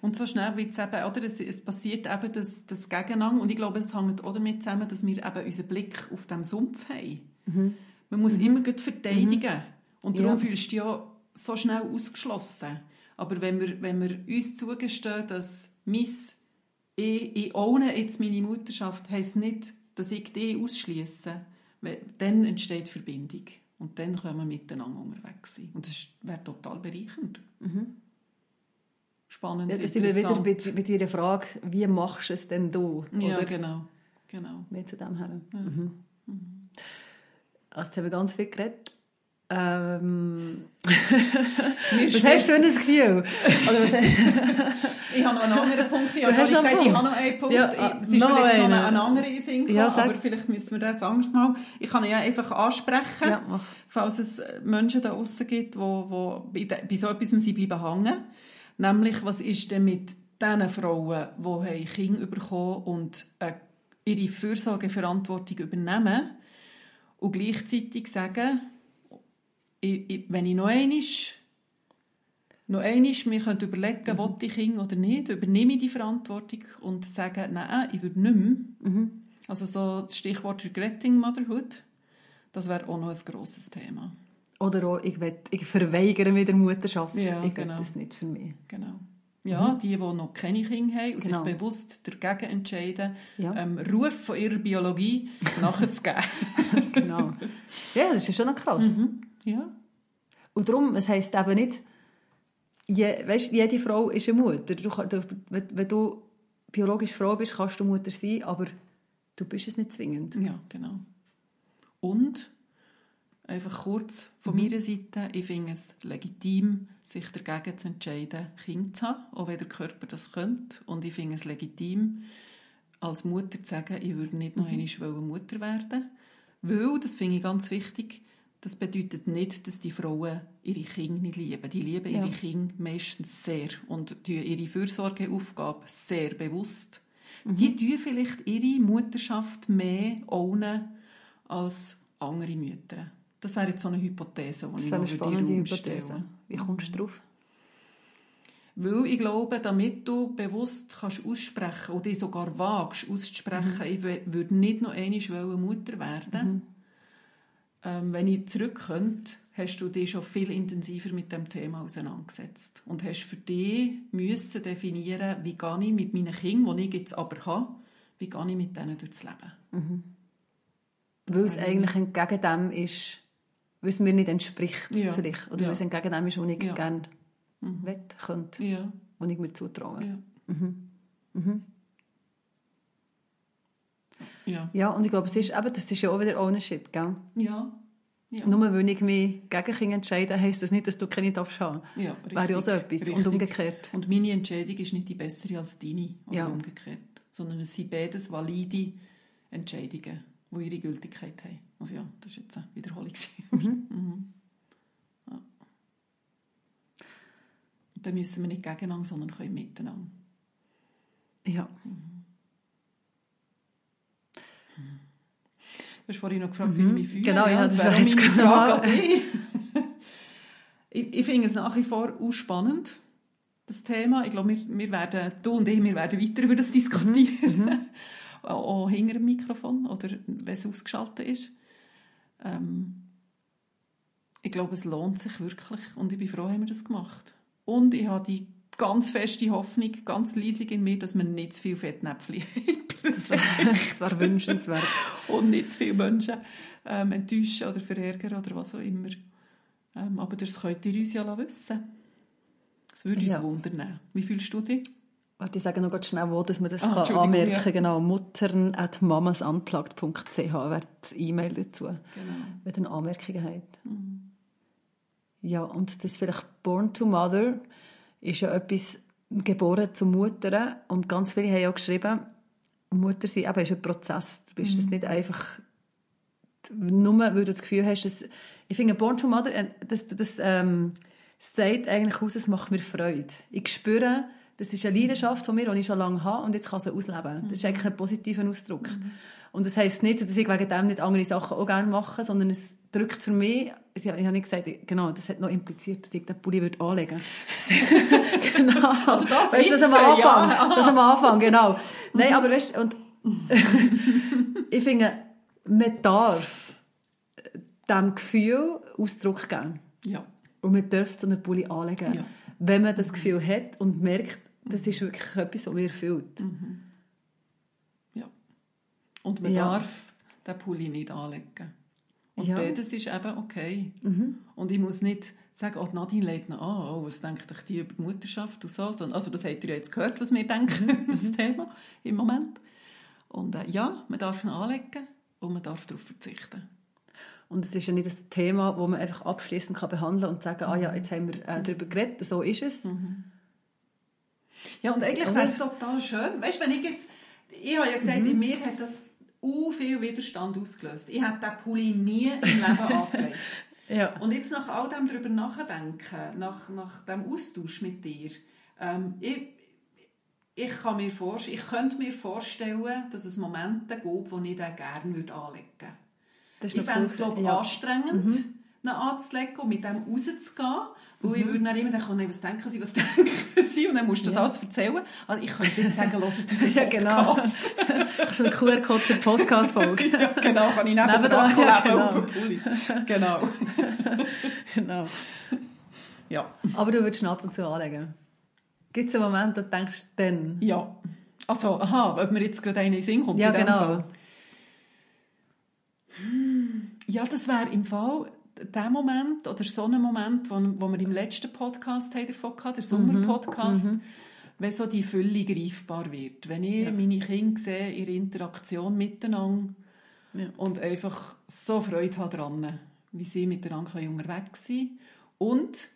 Und so schnell wird es eben, oder, es, es passiert eben das, das Gegeneinander. Und ich glaube, es hängt auch damit zusammen, dass wir eben unseren Blick auf dem Sumpf haben. Mhm. Man muss mhm. immer gut verteidigen. Mhm. Und darum ja. fühlst du dich ja so schnell ausgeschlossen. Aber wenn wir, wenn wir uns zugestehen, dass mein, ich, ich ohne jetzt meine Mutterschaft, heisst nicht, dass ich dich ausschließe, dann entsteht Verbindung. Und dann können wir miteinander unterwegs sein. Und das wäre total bereichernd. Mhm. Spannend, ja, Das sind wir wieder bei, bei Ihrer Frage, wie machst du es denn du? Ja, genau. genau. Mehr zu dem her. Ja. Mhm. Mhm. Also, jetzt haben wir ganz viel geredet. Ähm, was hast du für ein Gefühl? Oder was ich habe noch einen anderen Punkt. Ich habe gesagt, Punkt. ich habe noch einen Punkt. Ja, es ist mir jetzt noch ein anderer in Sinn gekommen, ja, aber vielleicht müssen wir das anders mal. Ich kann ja einfach ansprechen, ja, falls es Menschen da draußen gibt, die, die bei, so etwas sie bleiben hängen. Nämlich, was ist denn mit diesen Frauen, die Kinder bekommen und äh, ihre Fürsorgeverantwortung übernehmen und gleichzeitig sagen, ich, ich, wenn ich noch einmal, noch einmal mir könnte überlegen mhm. will ich Kinder oder nicht, übernehme ich die Verantwortung und sage, nein, ich würde nicht mehr. Mhm. Also so das Stichwort Regretting Motherhood, das wäre auch noch ein grosses Thema. Oder auch, ich, will, ich verweigere mir der Mutterschaft. Ja, ich genau. will das nicht für mich. Genau. Ja, mhm. die, die noch keine Kinder haben und genau. sich bewusst dagegen entscheiden, ja. ähm, Ruf von ihrer Biologie nachzugeben. genau. Ja, das ist schon noch krass. Mhm. Ja. Und darum, es heisst eben nicht, je, weißt, jede Frau ist eine Mutter. Du, du, wenn du biologisch Frau bist, kannst du Mutter sein, aber du bist es nicht zwingend. Ja, genau. Und einfach kurz von mhm. meiner Seite, ich finde es legitim, sich dagegen zu entscheiden, Kind zu haben, auch wenn der Körper das könnte. Und ich finde es legitim, als Mutter zu sagen, ich würde nicht noch mhm. einmal Mutter werden. Weil, das finde ich ganz wichtig, das bedeutet nicht, dass die Frauen ihre Kinder nicht lieben. Die lieben ja. ihre Kinder meistens sehr und tun ihre Fürsorgeaufgabe sehr bewusst. Mhm. Die tun vielleicht ihre Mutterschaft mehr ohne als andere Mütter. Das wäre jetzt so eine Hypothese, die das ich eine spannende Hypothese. Wie kommst du darauf? Weil ich glaube, damit du bewusst kannst aussprechen dich sogar wagst auszusprechen, ich würde nicht noch einmal Mutter werden ähm, wenn ich zurück könnte, hast du dich schon viel intensiver mit dem Thema auseinandergesetzt und hast für dich müssen definieren, wie gehe ich mit meinen Kindern, die ich jetzt aber habe, wie gehe ich mit denen durchs Leben. Mhm. Weil es eigentlich entgegen dem ist, weil es mir nicht entspricht Ja. vielleicht. Oder Ja. weil es entgegen dem ist, was ich Ja. gerne wett könnte, Ja, was ich mir zutraue. ja. Mhm. Ja. Ja, und ich glaube, es ist, eben, das ist ja auch wieder Ownership, gell? Ja. Ja. Nur weil ich mich gegen Kinder entscheide, heisst das nicht, dass du keine darfst haben. Ja, Wäre ja auch so etwas. richtig. Und umgekehrt. Und meine Entscheidung ist nicht die bessere als deine oder Ja. umgekehrt, sondern es sind beides valide Entscheidungen, die ihre Gültigkeit haben. Also ja, das war jetzt eine Wiederholung. Mhm. Ja. Und dann müssen wir nicht gegeneinander, sondern können miteinander. Ja. Du hast vorhin noch gefragt, wie ich mich fühle. Genau, ja, das wäre jetzt meine Frage an dich. ich, ich finde es nach wie vor spannend, das Thema. Ich glaube, wir, wir werden, du und ich, wir werden weiter über das diskutieren. auch, auch hinter dem Mikrofon oder wenn es ausgeschaltet ist. Ähm, ich glaube, es lohnt sich wirklich und ich bin froh, haben wir das gemacht. Und ich habe die ganz feste Hoffnung, ganz leislich in mir, dass wir nicht zu viel Fettnäpfchen. Das wäre das wär wünschenswert. und nicht zu viele Menschen ähm, enttäuschen oder verärgern oder was auch immer. Ähm, aber das könnt ihr uns ja wissen. Das würde uns Ja. wundern. Wie fühlst du dich? Warte, ich sage noch ganz schnell, wo dass man das Ah, kann anmerken ja. kann. Genau, muttern at mamasunplugged.ch wäre die E-Mail dazu, Genau. wenn ihr Anmerkungen habt. Mhm. Ja, und das vielleicht Born to Mother ist ja etwas geboren zu Mutter und ganz viele haben ja geschrieben, Mutter sein eben ist ein Prozess. Du bist Mhm. das nicht einfach nur, weil du das Gefühl hast, dass, ich finde Born to Mother, äh, das, das ähm, sagt eigentlich aus, es macht mir Freude. Ich spüre, das ist eine Leidenschaft von mir, die ich schon lange habe und jetzt kann ich sie ausleben. Das ist eigentlich ein positiver Ausdruck. Und das heisst nicht, dass ich wegen dem nicht andere Sachen auch gerne mache, sondern es drückt für mich, ich habe ich habe nicht gesagt, genau, das hat noch impliziert, dass ich den Pulli würde anlegen würde. genau. Also das weißt das am Anfang, ja. das am Anfang, genau. Nein, aber weißt du, und ich finde, man darf dem Gefühl Ausdruck geben. Ja. Und man darf so einen Pulli anlegen, Ja. wenn man das Gefühl hat und merkt, das ist wirklich etwas, was mir erfüllt. ja. Und man Ja. darf den Pulli nicht anlegen. Und Ja. beides ist eben okay. Und ich muss nicht sagen, oh, Nadine lädt noch an, oh, was denkt euch die über die Mutterschaft und so. Also das habt ihr ja jetzt gehört, was wir denken über das Thema im Moment. Und äh, ja, man darf ihn anlegen und man darf darauf verzichten. Und es ist ja nicht ein Thema, das man einfach abschließend kann behandeln kann und sagen, ah ja, jetzt haben wir äh, darüber geredet, so ist es. Ja, und eigentlich oder? wäre es total schön. Weißt du, wenn ich jetzt. Ich habe ja gesagt, in mir hat das u viel Widerstand ausgelöst. Ich hätte diesen Pulli nie im Leben angelegt. Ja. Und jetzt nach all dem darüber nachdenken, nach, nach dem Austausch mit dir, ähm, ich, ich, kann mir vorstellen, ich könnte mir vorstellen, dass es Momente gibt, wo ich den gerne anlegen würde. Das ist Ich fände es, glaube ich, ja. anstrengend, ihn anzulegen und mit dem rauszugehen. Weil ich würde dann immer denken, oh nein, was denken sie, was denken sie? Und dann musst du das Ja. alles erzählen. Also ich könnte jetzt sagen, hört unseren Ja, genau. Podcast. Hast du einen QR-Code für die Podcast-Folge? ja, genau, kann ich neben Nebendran, dran ja, genau. auf den Pulli. Genau. genau. Ja. Aber du würdest ihn ab und zu anlegen. Gibt es einen Moment, wo du denkst, dann... Ja. Also, aha, ob mir jetzt gerade einer in Sinn kommt. Ja, genau. Fall. Hm, Ja, das wäre im Fall der Moment oder so ein Moment, wo, wo wir im letzten Podcast haben davon hatten, der Sommerpodcast, wenn so die Fülle greifbar wird. Wenn ich Ja. meine Kinder sehe, ihre Interaktion miteinander Ja. und einfach so Freude habe daran, wie sie miteinander unterwegs sein können. Und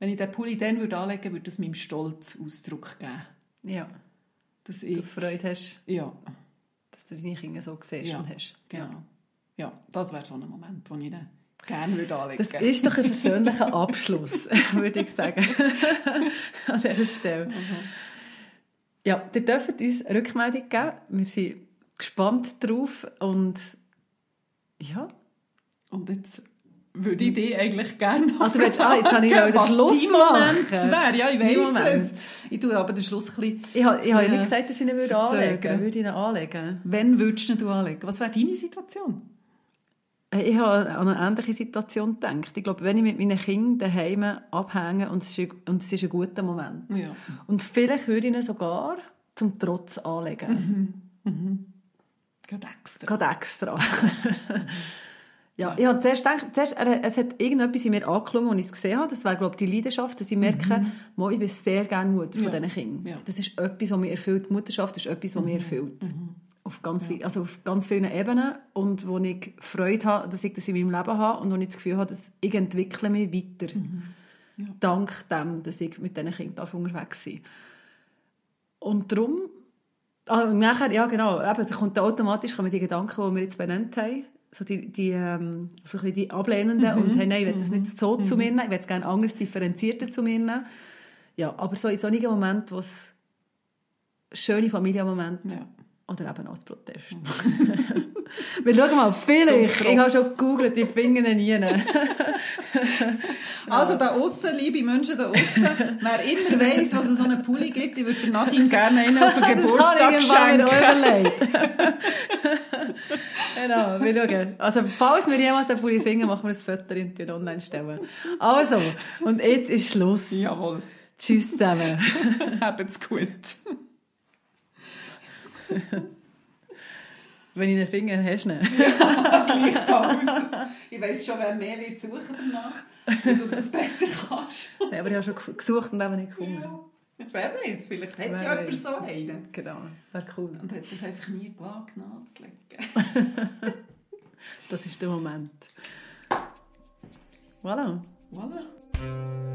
wenn ich den Pulli dann würde anlegen würde, würde das meinem Stolz Ausdruck geben. Ja. Dass Du ich, Freude hast, ja, dass du deine Kinder so siehst Ja, und hast. Genau. Ja, das wäre so ein Moment, wo ich ihn gerne würde anlegen Das würde. ist doch ein persönlicher Abschluss, würde ich sagen. An dieser Stelle. Ja, ihr dürft uns Rückmeldung geben. Wir sind gespannt drauf und ja, Und jetzt würde ich dich eigentlich gerne Also, willst, ah, jetzt habe ich auch den Schluss machen. wäre. Ja, ich Moment. es. Ich tue aber den Schluss ein bisschen... Ich habe, ich habe Ja. nicht gesagt, dass ich ihn würde anlegen würde. ich ihn anlegen. Wenn würdest du ihn anlegen? Was wäre deine Situation? Äh, Ich habe an eine ähnliche Situation gedacht. Ich glaube, wenn ich mit meinen Kindern daheim abhänge und es ist, und es ist ein guter Moment. Ja. Und vielleicht würde ich ihn sogar zum Trotz anlegen. Gerade extra. Gerade extra. ja, ich habe zuerst gedacht, zuerst, es hat irgendetwas in mir angeklungen, als ich es gesehen habe. Das wäre, glaube ich, die Leidenschaft, dass ich merke, mal, ich bin sehr gerne Mutter von Ja. diesen Kindern. Ja. Das ist etwas, was mich erfüllt. Die Mutterschaft ist etwas, was mich erfüllt. Auf ganz, viel, also auf ganz vielen Ebenen. Und wo ich Freude habe, dass ich das in meinem Leben habe und wo ich das Gefühl habe, dass ich entwickle mich weiter. Dank dem, dass ich mit diesen Kindern darf unterwegs sein Und darum Ah, und nachher, ja genau, eben, da kommt automatisch kommen die Gedanken, die wir jetzt benannt haben, so die, die, ähm, so ein die Ablehnenden und hey, nein, ich will das nicht so zu mir nehmen, ich will es gerne anders, differenzierter zu mir nehmen. Ja, aber so in solchen Momenten, wo es schöne Familienmomente Ja. Oder eben als Protest. wir schauen mal, vielleicht, ich habe schon gegoogelt, finde ihn nie. Also da aussen, liebe Menschen da aussen, wer immer weiss, was es so einen Pulli gibt, ich würde Nadine gerne einen auf den Geburtstag schenken. genau, wir schauen. Also, falls wir jemals den Pulli finden, machen wir ein Foto und online stellen. Also, und jetzt ist Schluss. Jawohl, Tschüss zusammen. habt's gut. Wenn ich ihn finde, hast du ihn. Gleichfalls. Ich weiss schon, wer mehr wird suchen danach, wenn du das besser kannst. Nein, aber ich habe schon gesucht und eben nicht gefunden. Ja. Wer weiß, vielleicht hat Wer ja jemand so einen. Genau, wäre cool. Und hat sich einfach nie gewagt, nachzulegen. Das ist der Moment. Voilà. Voilà.